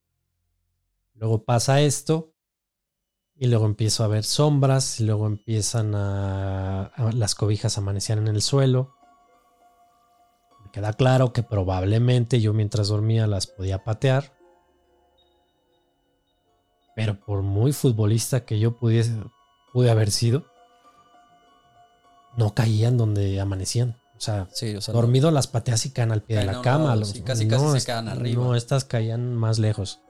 Luego pasa esto y luego empiezo a ver sombras y luego empiezan a, a- las cobijas amanecían en el suelo. Me queda claro que probablemente yo mientras dormía las podía patear. Pero por muy futbolista que yo pudiese pude haber sido, no caían donde amanecían. O sea, Sí, o sea, Dormido las pateas y caen al pie de Caen la cama. sí, casi, casi se quedan arriba. No, estas caían más lejos.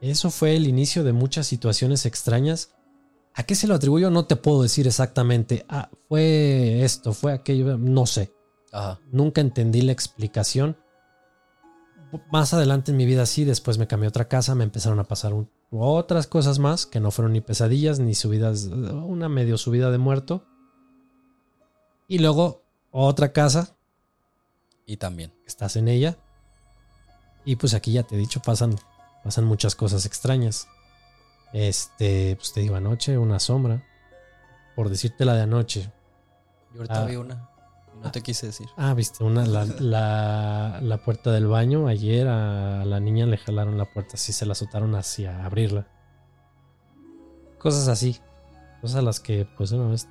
Eso fue el inicio de muchas situaciones extrañas. ¿A qué se lo atribuyo? No te puedo decir exactamente. Ah, fue esto, fue aquello. No sé. Ajá. Nunca entendí la explicación. Más adelante en mi vida sí, después me cambié a otra casa, me empezaron a pasar un- otras cosas más que no fueron ni pesadillas ni subidas, una medio subida de muerto. Y luego otra casa, Y también. estás en ella. Y pues aquí ya te he dicho, pasan, pasan muchas cosas extrañas. Este, pues te digo, anoche una sombra. Por decirte la de anoche. Yo ahorita Ah. vi una. No te quise decir. Ah, viste, una, la, la, la puerta del baño. Ayer a la niña le jalaron la puerta, así se la azotaron hacia abrirla. Cosas así. Cosas a las que, pues, una vez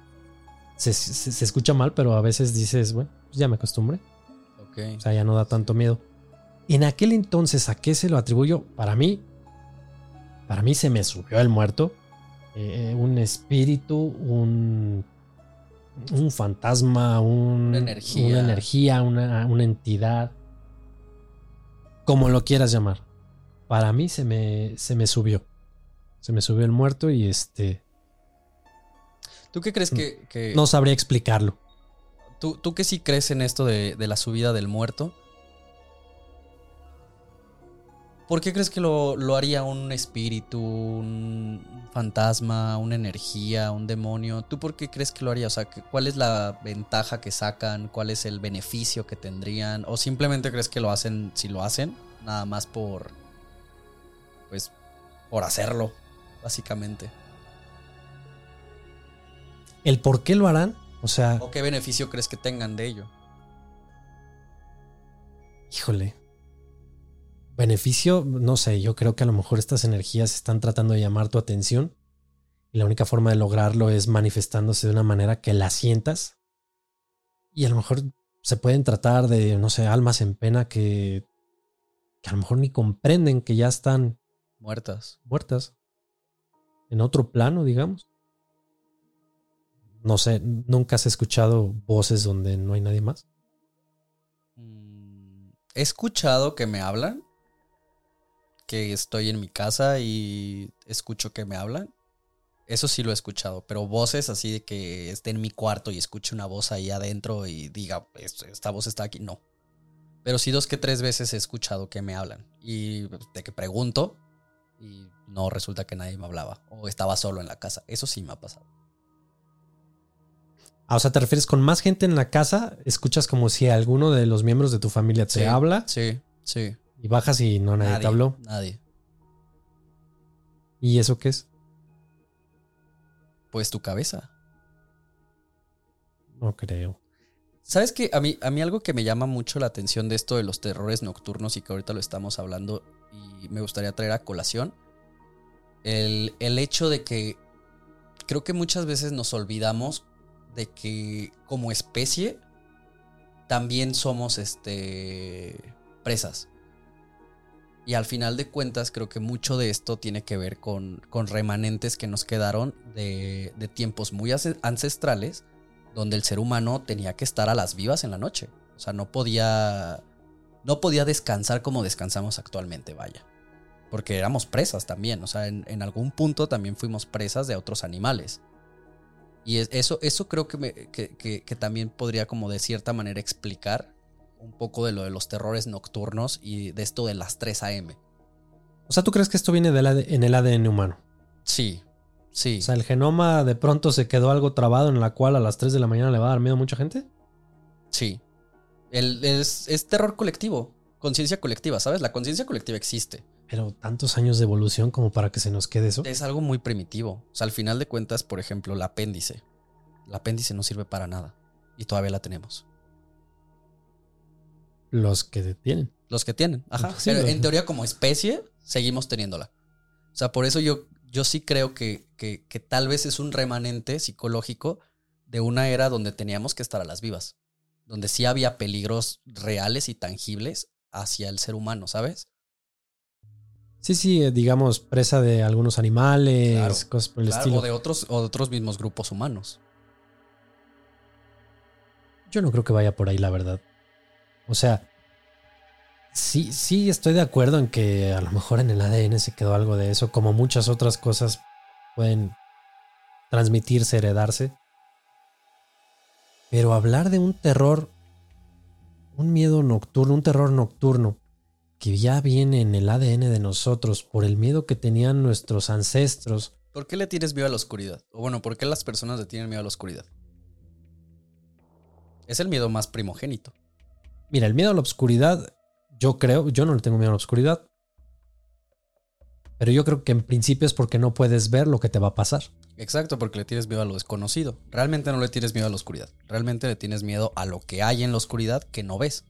se, se- se escucha mal, pero a veces dices, bueno, pues ya me acostumbré. Ok. O sea, ya no da tanto miedo. En aquel entonces, ¿a qué se lo atribuyo? Para mí, para mí se me subió el muerto. Eh, un espíritu, un, un fantasma, un- Una energía. una, energía, una, una entidad. Como lo quieras llamar. Para mí se me, se me subió. Se me subió el muerto y este. ¿Tú qué crees que, que- No sabría explicarlo. ¿tú, tú que sí crees en esto de, de la subida del muerto? ¿Por qué crees que lo, lo haría un espíritu, un fantasma, una energía, un demonio? ¿Tú por qué crees que lo haría? O sea, ¿cuál es la ventaja que sacan? ¿Cuál es el beneficio que tendrían? ¿O simplemente crees que lo hacen si lo hacen? Nada más por. Pues. por hacerlo, básicamente. El por qué lo harán, o sea, ¿O qué beneficio crees que tengan de ello? Híjole. Beneficio, no sé, yo creo que a lo mejor estas energías están tratando de llamar tu atención y la única forma de lograrlo es manifestándose de una manera que la sientas y a lo mejor se pueden tratar de, no sé, almas en pena que, que a lo mejor ni comprenden que ya están Muertas. muertas en otro plano, digamos. No sé, nunca has escuchado voces donde no hay nadie más. Mm, He escuchado que me hablan. Que estoy en mi casa y escucho que me hablan. Eso sí lo he escuchado. Pero voces así de que esté en mi cuarto y escuche una voz ahí adentro y diga, "Es- esta voz está aquí. No. Pero sí dos que tres veces he escuchado que me hablan. Y de que pregunto y no resulta que nadie me hablaba. O estaba solo en la casa. Eso sí me ha pasado. Ah, o sea, ¿te refieres con más gente en la casa? Escuchas como si alguno de los miembros de tu familia te Sí, habla Sí, sí. Y bajas y no nadie, te habló. Nadie. ¿Y eso qué es? Pues tu cabeza. No creo. ¿Sabes qué? A mí, a mí algo que me llama mucho la atención de esto de los terrores nocturnos y que ahorita lo estamos hablando y me gustaría traer a colación, el, el hecho de que creo que muchas veces nos olvidamos de que como especie también somos este, presas. Y al final de cuentas creo que mucho de esto tiene que ver con, con remanentes que nos quedaron de, de tiempos muy ancestrales donde el ser humano tenía que estar a las vivas en la noche. O sea, no podía, no podía descansar como descansamos actualmente, vaya. Porque éramos presas también, o sea, en, algún punto también fuimos presas de otros animales. Y es- eso, eso creo que, me- que, que- que también podría como de cierta manera explicar un poco de lo de los terrores nocturnos y de esto de las 3 a.m. O sea, ¿tú crees que esto viene del AD en el ADN humano? Sí, sí. O sea, el genoma de pronto se quedó algo trabado en la cual a las 3 de la mañana le va a dar miedo a mucha gente. Sí. El, es, es terror colectivo, conciencia colectiva, ¿sabes? La conciencia colectiva existe. Pero tantos años de evolución como para que se nos quede eso. Es algo muy primitivo. O sea, al final de cuentas, por ejemplo, el apéndice. El apéndice no sirve para nada. Y todavía la tenemos. Los que tienen. Los que tienen. Ajá. Sí, Pero en teoría, como especie, seguimos teniéndola. O sea, por eso yo, yo sí creo que, que, que tal vez es un remanente psicológico de una era donde teníamos que estar a las vivas. Donde sí había peligros reales y tangibles hacia el ser humano, ¿sabes? Sí, sí, eh, digamos, presa de algunos animales, Claro, cosas por el Claro, estilo. o de otros, o de otros mismos grupos humanos. Yo no creo que vaya por ahí, la verdad. O sea, sí, sí estoy de acuerdo en que a lo mejor en el ADN se quedó algo de eso, como muchas otras cosas pueden transmitirse, heredarse. Pero hablar de un terror, un miedo nocturno, un terror nocturno, que ya viene en el ADN de nosotros por el miedo que tenían nuestros ancestros, ¿Por qué le tienes miedo a la oscuridad? O bueno, ¿por qué las personas le tienen miedo a la oscuridad? Es el miedo más primogénito. Mira, el miedo a la oscuridad, yo creo, yo no le tengo miedo a la oscuridad. Pero yo creo que en principio es porque no puedes ver lo que te va a pasar. Exacto, porque le tienes miedo a lo desconocido. Realmente no le tienes miedo a la oscuridad. Realmente le tienes miedo a lo que hay en la oscuridad que no ves.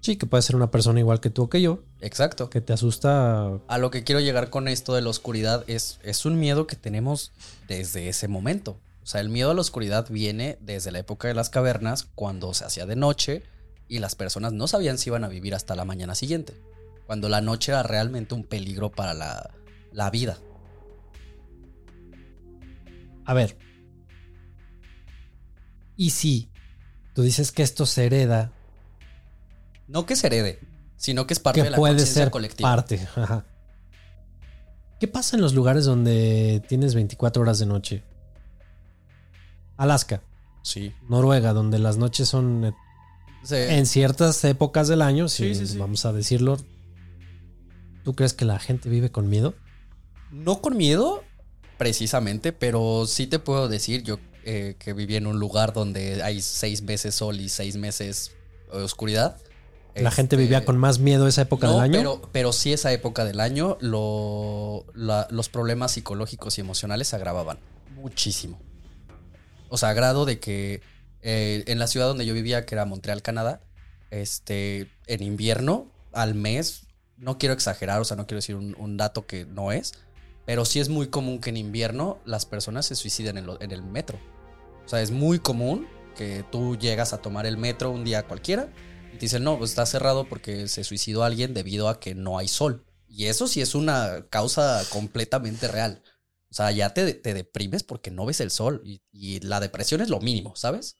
Sí, que puede ser una persona igual que tú o que yo, Exacto. que te asusta. A lo que quiero llegar con esto de la oscuridad es, es un miedo que tenemos desde ese momento. O sea, el miedo a la oscuridad viene desde la época de las cavernas, cuando se hacía de noche y las personas no sabían si iban a vivir hasta la mañana siguiente. Cuando la noche era realmente un peligro para la, la vida. A ver. Y si tú dices que esto se hereda, No que se herede, sino que es parte de la puede ser colectiva. parte. Ajá. ¿Qué pasa en los lugares donde tienes 24 horas de noche? Alaska, Sí. Noruega, donde las noches son eh, en ciertas épocas del año, si Sí, sí, sí. vamos a decirlo. ¿Tú crees que la gente vive con miedo? No con miedo, precisamente, pero sí te puedo decir, yo eh, que viví en un lugar donde hay seis meses sol y seis meses eh, oscuridad. La gente Este, vivía con más miedo esa época no, del año. Pero, pero sí esa época del año lo- la- los problemas psicológicos y emocionales se agravaban muchísimo. O sea, grado de que eh, en la ciudad donde yo vivía, que era Montreal, Canadá, este, en invierno, al mes, no quiero exagerar, o sea, no quiero decir un, dato que no es, pero sí es muy común que en invierno las personas se suiciden en el metro. O sea, es muy común que tú llegas a tomar el metro un día cualquiera y te dicen, no, pues está cerrado porque se suicidó alguien debido a que no hay sol. Y eso sí es una causa completamente real. O sea, ya te, te deprimes porque no ves el sol y, y la depresión es lo mínimo, ¿sabes?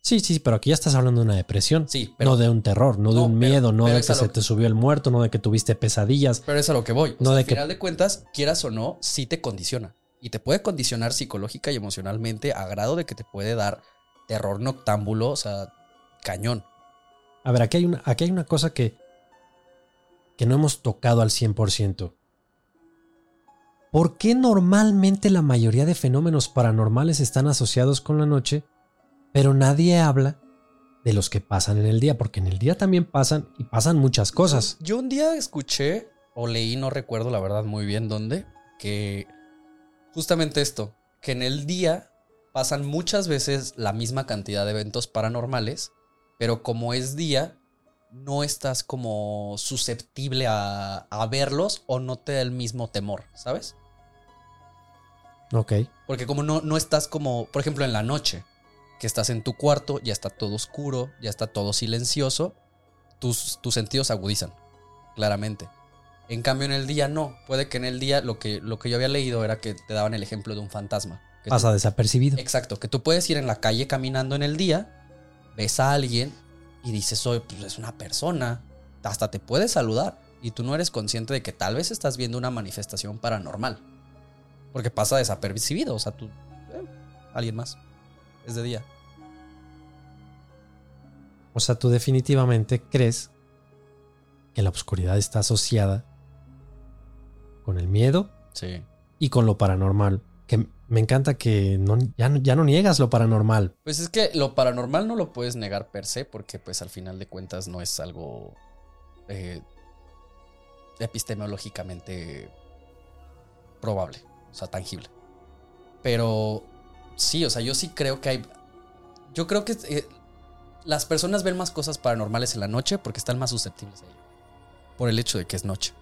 Sí, sí, pero aquí ya estás hablando de una depresión. Sí, pero, no de un terror, no, de un pero- miedo, no de que se te subió el muerto, no de que tuviste pesadillas. pero es a lo que voy. O No sea, de al que- final de cuentas, quieras o no, sí te condiciona. Y te puede condicionar psicológica y emocionalmente a grado de que te puede dar terror noctámbulo, o sea, cañón. A ver, aquí hay una, aquí hay una cosa que, que no hemos tocado al 100%. ¿Por qué normalmente la mayoría de fenómenos paranormales están asociados con la noche, pero nadie habla de los que pasan en el día? Porque en el día también pasan y pasan muchas cosas. Yo un día escuché o leí, no recuerdo la verdad muy bien dónde, que justamente esto, que en el día pasan muchas veces la misma cantidad de eventos paranormales, pero como es día, no estás como susceptible a, verlos o no te da el mismo temor, ¿sabes? Ok. Porque como no, no estás como, por ejemplo, en la noche, que estás en tu cuarto, ya está todo oscuro, ya está todo silencioso, tus, tus sentidos se agudizan, claramente. En cambio, en el día no. Puede que en el día lo que, lo que yo había leído era que te daban el ejemplo de un fantasma. Que Pasa tú- desapercibido. exacto, que tú puedes ir en la calle caminando en el día, ves a alguien y dices, oye, pues es una persona, hasta te puede saludar y tú no eres consciente de que tal vez estás viendo una manifestación paranormal. Porque pasa desapercibido, o sea, tú, eh, alguien más, es de día. O sea, tú definitivamente crees que la oscuridad está asociada con el miedo Sí. y con lo paranormal. Que me encanta que no, ya, no- ya no niegas lo paranormal. Pues es que lo paranormal no lo puedes negar per se porque pues al final de cuentas no es algo eh, epistemológicamente probable, o sea, tangible. Pero sí, o sea, yo sí creo que hay... Yo creo que eh, las personas ven más cosas paranormales en la noche porque están más susceptibles a ello. Por el hecho de que es noche.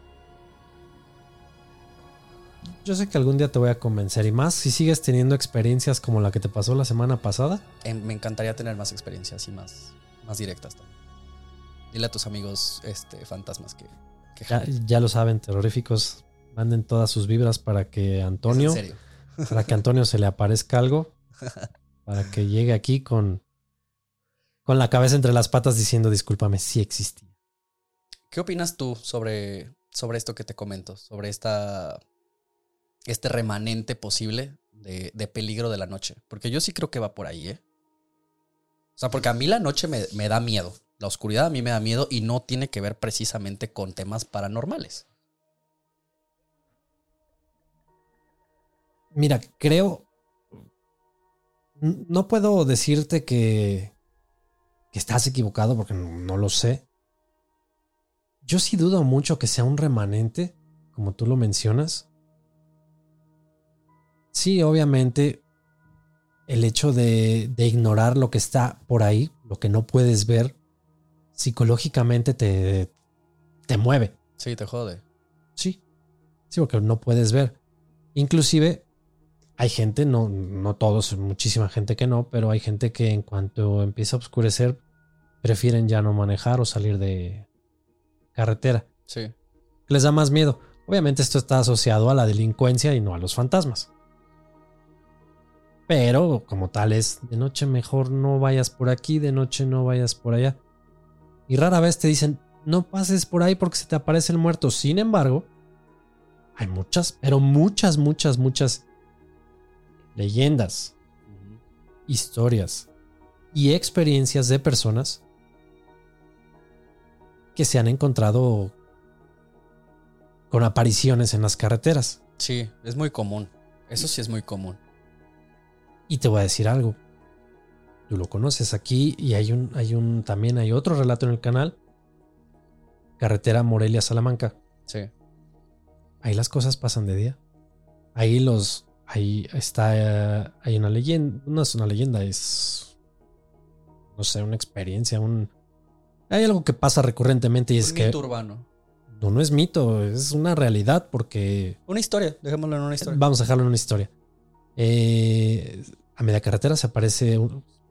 Yo sé que algún día te voy a convencer y más si sigues teniendo experiencias como la que te pasó la semana pasada. Eh, me encantaría tener más experiencias y más, más directas también. Dile a tus amigos este, fantasmas que... que Ya, ya lo saben, terroríficos. Manden todas sus vibras para que Antonio, para que Antonio se le aparezca algo, para que llegue aquí con, con la cabeza entre las patas diciendo discúlpame, sí existía. ¿Qué opinas tú sobre, sobre esto que te comento? Sobre esta, este remanente posible de, de peligro de la noche. Porque yo sí creo que va por ahí, ¿eh? O sea, porque a mí la noche me, me da miedo. La oscuridad a mí me da miedo y no tiene que ver precisamente con temas paranormales. Mira, creo. No puedo decirte que, que estás equivocado porque no, no lo sé. Yo sí dudo mucho que sea un remanente, como tú lo mencionas. Sí, obviamente, el hecho de, de ignorar lo que está por ahí, lo que no puedes ver, psicológicamente te, te mueve. Sí, te jode. Sí. Sí, porque no puedes ver. Inclusive hay gente, no, no todos, muchísima gente que no, pero hay gente que en cuanto empieza a oscurecer prefieren ya no manejar o salir de carretera. Sí. Les da más miedo. Obviamente esto está asociado a la delincuencia y no a los fantasmas. Pero como tal es, de noche mejor no vayas por aquí, de noche no vayas por allá. Y rara vez te dicen, no pases por ahí porque se te aparece el muerto. Sin embargo, hay muchas, pero muchas, muchas, muchas leyendas, historias y experiencias de personas que se han encontrado con apariciones en las carreteras. Sí, es muy común. Eso sí es muy común. Y te voy a decir algo. Tú lo conoces aquí y hay un, hay un, también hay otro relato en el canal. Carretera Morelia-Salamanca. Sí. Ahí las cosas pasan de día. Ahí los, ahí está, eh, hay una leyenda, no es una leyenda, es, no sé, una experiencia, un, hay algo que pasa recurrentemente y es un que mito urbano. no, no es mito, es una realidad porque Una historia, dejémoslo en una historia. Vamos a dejarlo en una historia. Eh, a media carretera se aparece,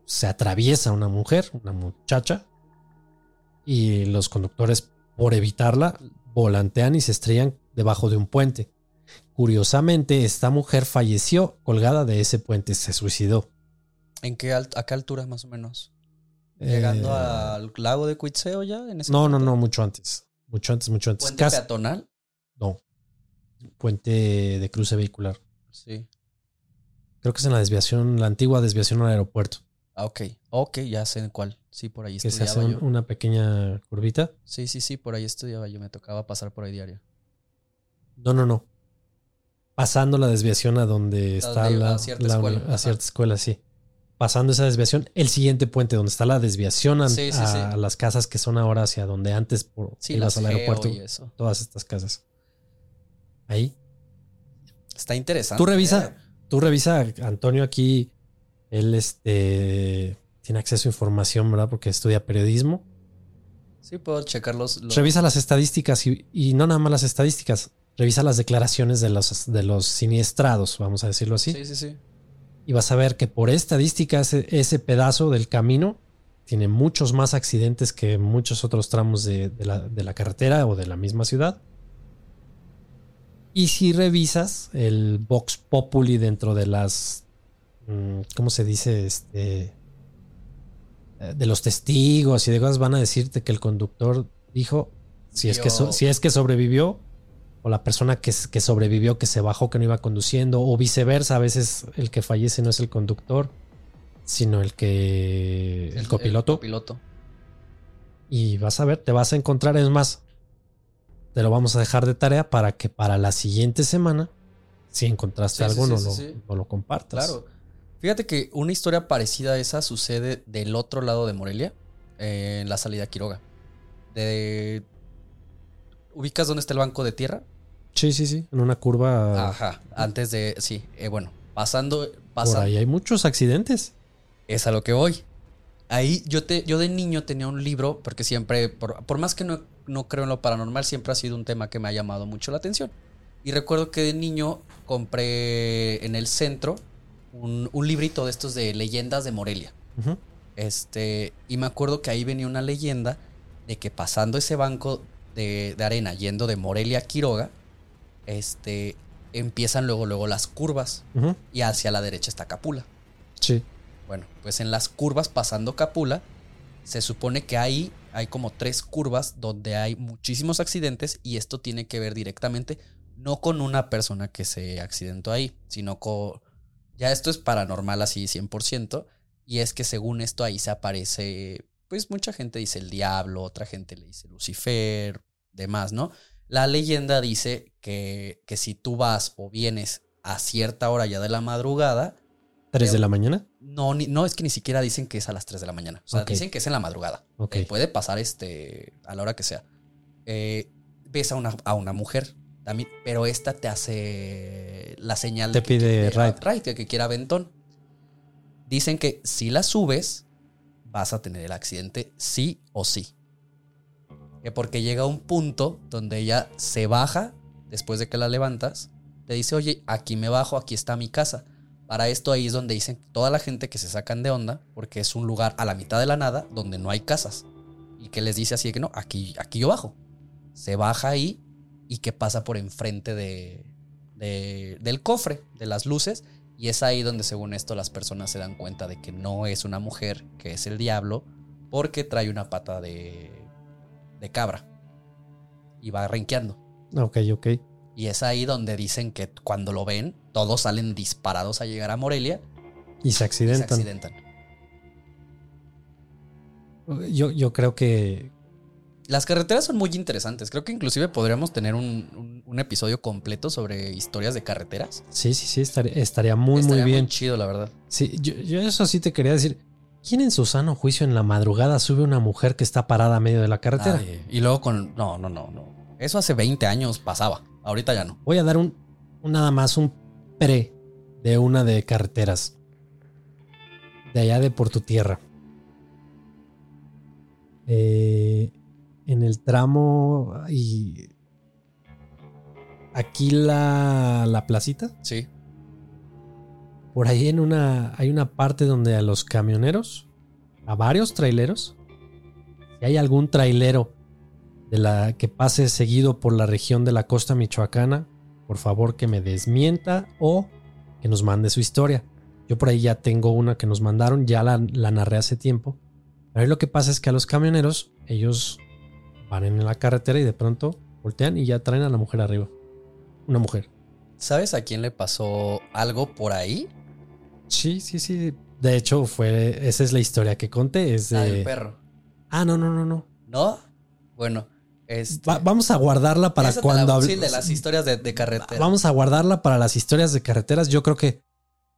se atraviesa una mujer, una muchacha, y los conductores, por evitarla, volantean y se estrellan debajo de un puente. Curiosamente, esta mujer falleció colgada de ese puente, se suicidó. ¿En qué alt- a qué altura más o menos? Llegando Eh, al lago de Cuitzeo ya en ese No, no, momento? no, mucho antes. Mucho antes, mucho antes. Puente Casi- peatonal. no. Puente de cruce vehicular. Sí. Creo que es en la desviación, la antigua desviación al aeropuerto. Ah, ok. Ok, ya sé en cuál. Sí, por ahí Que se hace estudiaba un- yo. una pequeña curvita. Sí, sí, sí, por ahí estudiaba yo. Me tocaba pasar por ahí diario. No, no, no. Pasando la desviación a donde está donde- la, a cierta la- escuela, a ajá. cierta escuela, sí. Pasando esa desviación, el siguiente puente donde está la desviación a, Sí, sí, a sí. las casas que son ahora hacia donde antes por, ibas al aeropuerto. y eso. Todas estas casas. Ahí. Está interesante. Tú revisa, ¿eh? tú revisa, Antonio aquí, él este tiene acceso a información, ¿verdad? Porque estudia periodismo. Sí, puedo checar los. los- Revisa las estadísticas y, y no nada más las estadísticas. Revisa las declaraciones de los, de los siniestrados, vamos a decirlo así. Sí, sí, sí. Y vas a ver que por estadística ese, ese pedazo del camino tiene muchos más accidentes que muchos otros tramos de, de la, de la carretera o de la misma ciudad. Y si revisas el Vox Populi dentro de las mm, ¿cómo se dice? Este, eh, de los testigos y de cosas van a decirte que el conductor dijo, si es que, so- si es que sobrevivió, o la persona que, sobrevivió, que se bajó, que no iba conduciendo, o viceversa, a veces el que fallece no es el conductor, sino el que... El, copiloto. copiloto. Y vas a ver, te vas a encontrar, es más, te lo vamos a dejar de tarea para que para la siguiente semana, si encontraste Sí, algo, sí, no, sí, lo, no lo compartas. Claro. Fíjate que una historia parecida a esa sucede del otro lado de Morelia, en la salida a Quiroga. De... ¿Ubicas dónde está el banco de tierra? Sí, sí, sí, en una curva... Ajá. Antes de. Sí, eh, bueno. Pasando. por ahí hay muchos accidentes. Es a lo que voy. Ahí yo, te, yo de niño tenía un libro, porque siempre, por, por más que no, no creo en lo paranormal, siempre ha sido un tema que me ha llamado mucho la atención. Y recuerdo que de niño compré en el centro un, un librito de estos de leyendas de Morelia. Ujú. Este, y me acuerdo que ahí venía una leyenda de que pasando ese banco de, de arena, yendo de Morelia a Quiroga, este, empiezan luego, luego las curvas. Y hacia la derecha está Capula. Sí. Bueno, pues en las curvas pasando Capula, se supone que ahí hay como tres curvas donde hay muchísimos accidentes y esto tiene que ver directamente no con una persona que se accidentó ahí, sino con... Ya esto es paranormal así 100% y es que según esto ahí se aparece, pues mucha gente dice el diablo, otra gente le dice Lucifer, demás, ¿no? La leyenda dice que, que si tú vas o vienes a cierta hora ya de la madrugada, ¿Tres de la mañana? no, ni- no es que ni siquiera dicen que es a las 3 de la mañana. O sea, dicen que es en la madrugada. Ok. Eh, puede pasar este a la hora que sea. Eh, ves a una, a una mujer también, pero esta te hace la señal Te que pide ride, de que quiera aventón. Dicen que si la subes, vas a tener el accidente sí o sí. Que porque llega un punto donde ella se baja después de que la levantas, te dice, oye, aquí me bajo, aquí está mi casa. Para esto ahí es donde dicen toda la gente que se sacan de onda, porque es un lugar a la mitad de la nada donde no hay casas. Y que les dice así que no, aquí, aquí yo bajo. Se baja ahí y que pasa por enfrente de- del cofre, de las luces. Y es ahí donde según esto las personas se dan cuenta de que no es una mujer, que es el diablo, porque trae una pata de, de cabra. Y va renqueando. Ok, ok. Y es ahí donde dicen que cuando lo ven, todos salen disparados a llegar a Morelia Y se y se accidentan. accidentan. Yo, yo creo que. Las carreteras son muy interesantes. Creo que inclusive podríamos tener un, un- un episodio completo sobre historias de carreteras. Sí, sí, sí, estaría, estaría muy, Estaría muy bien. chido, la verdad. Sí, yo, yo eso sí te quería decir. ¿Quién en su sano juicio en la madrugada sube una mujer que está parada a medio de la carretera? Y luego con... No, no, no, no. Eso hace 20 años pasaba. Ahorita ya no. Voy a dar un, un nada más un pre de una de carreteras. De allá de por tu tierra. Eh, en el tramo y aquí la, la placita. Sí. Por ahí en una hay una parte donde a los camioneros, a varios traileros, si hay algún trailero de la que pase seguido por la región de la costa michoacana, por favor que me desmienta o que nos mande su historia. Yo por ahí ya tengo una que nos mandaron, ya la, la narré hace tiempo. Pero ahí lo que pasa es que a los camioneros, ellos van en la carretera y de pronto voltean y ya traen a la mujer arriba. Una mujer. ¿Sabes a quién le pasó algo por ahí? Sí, sí, sí. De hecho, fue. Esa es la historia que conté. Es de. del perro. Ah, no, no, no, no. ¿No? Bueno, este... Va- vamos a guardarla para esa cuando hable- Sí, de las historias de, de carretera. Vamos a guardarla para las historias de carreteras. Yo creo que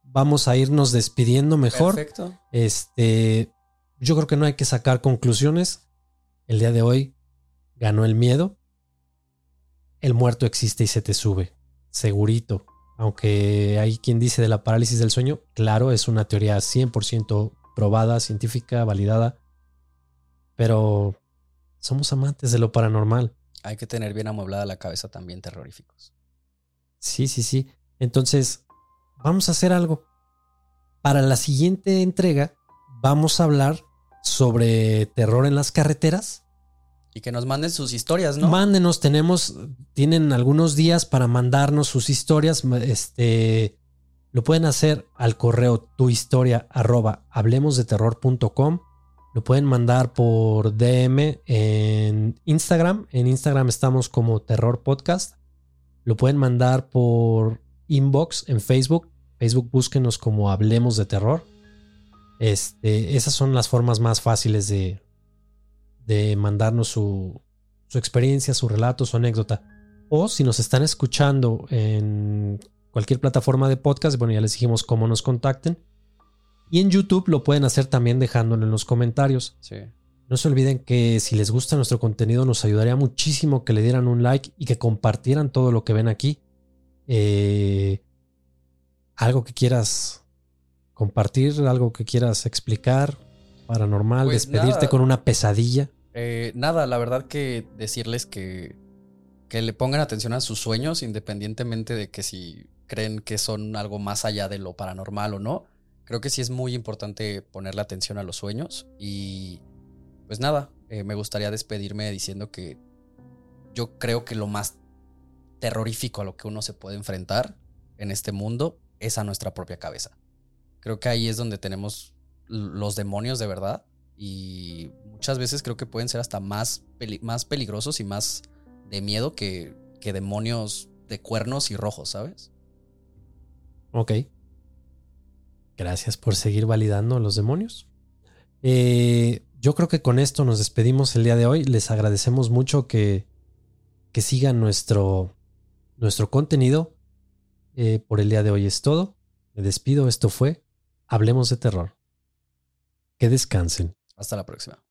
vamos a irnos despidiendo mejor. Perfecto. Este. Yo creo que no hay que sacar conclusiones. El día de hoy ganó el miedo. El muerto existe y se te sube. Segurito. Aunque hay quien dice de la parálisis del sueño, claro, es una teoría 100% probada, científica, validada. Pero somos amantes de lo paranormal. Hay que tener bien amueblada la cabeza también terroríficos. Sí, sí, sí. Entonces, vamos a hacer algo. Para la siguiente entrega, vamos a hablar sobre terror en las carreteras. Y que nos manden sus historias, ¿no? Mándenos, tenemos, tienen algunos días para mandarnos sus historias. Este, lo pueden hacer al correo tuhistoria arroba hablemosdeterror.com. Lo pueden mandar por DM en Instagram. En Instagram estamos como Terror Podcast. Lo pueden mandar por inbox en Facebook. Facebook búsquenos como Hablemos de Terror. Este, esas son las formas más fáciles de, de mandarnos su, su experiencia, su relato, su anécdota. O si nos están escuchando en cualquier plataforma de podcast, bueno, ya les dijimos cómo nos contacten. Y en YouTube lo pueden hacer también dejándolo en los comentarios. Sí. No se olviden que si les gusta nuestro contenido nos ayudaría muchísimo que le dieran un like y que compartieran todo lo que ven aquí. Eh, algo que quieras compartir, algo que quieras explicar, paranormal, Pues despedirte nada. con una pesadilla. Eh, nada, la verdad que decirles que, que le pongan atención a sus sueños, independientemente de que si creen que son algo más allá de lo paranormal o no. Creo que sí es muy importante ponerle atención a los sueños. Y pues nada, eh, me gustaría despedirme diciendo que yo creo que lo más terrorífico a lo que uno se puede enfrentar en este mundo es a nuestra propia cabeza. Creo que ahí es donde tenemos los demonios de verdad y muchas veces creo que pueden ser hasta más, más peligrosos y más de miedo que, que demonios de cuernos y rojos, ¿sabes? Ok. Gracias por seguir validando a los demonios. Eh, yo creo que con esto nos despedimos el día de hoy. Les agradecemos mucho que, que sigan nuestro, nuestro contenido. Eh, por el día de hoy es todo. Me despido. Esto fue Hablemos de Terror. Que descansen. Hasta la próxima.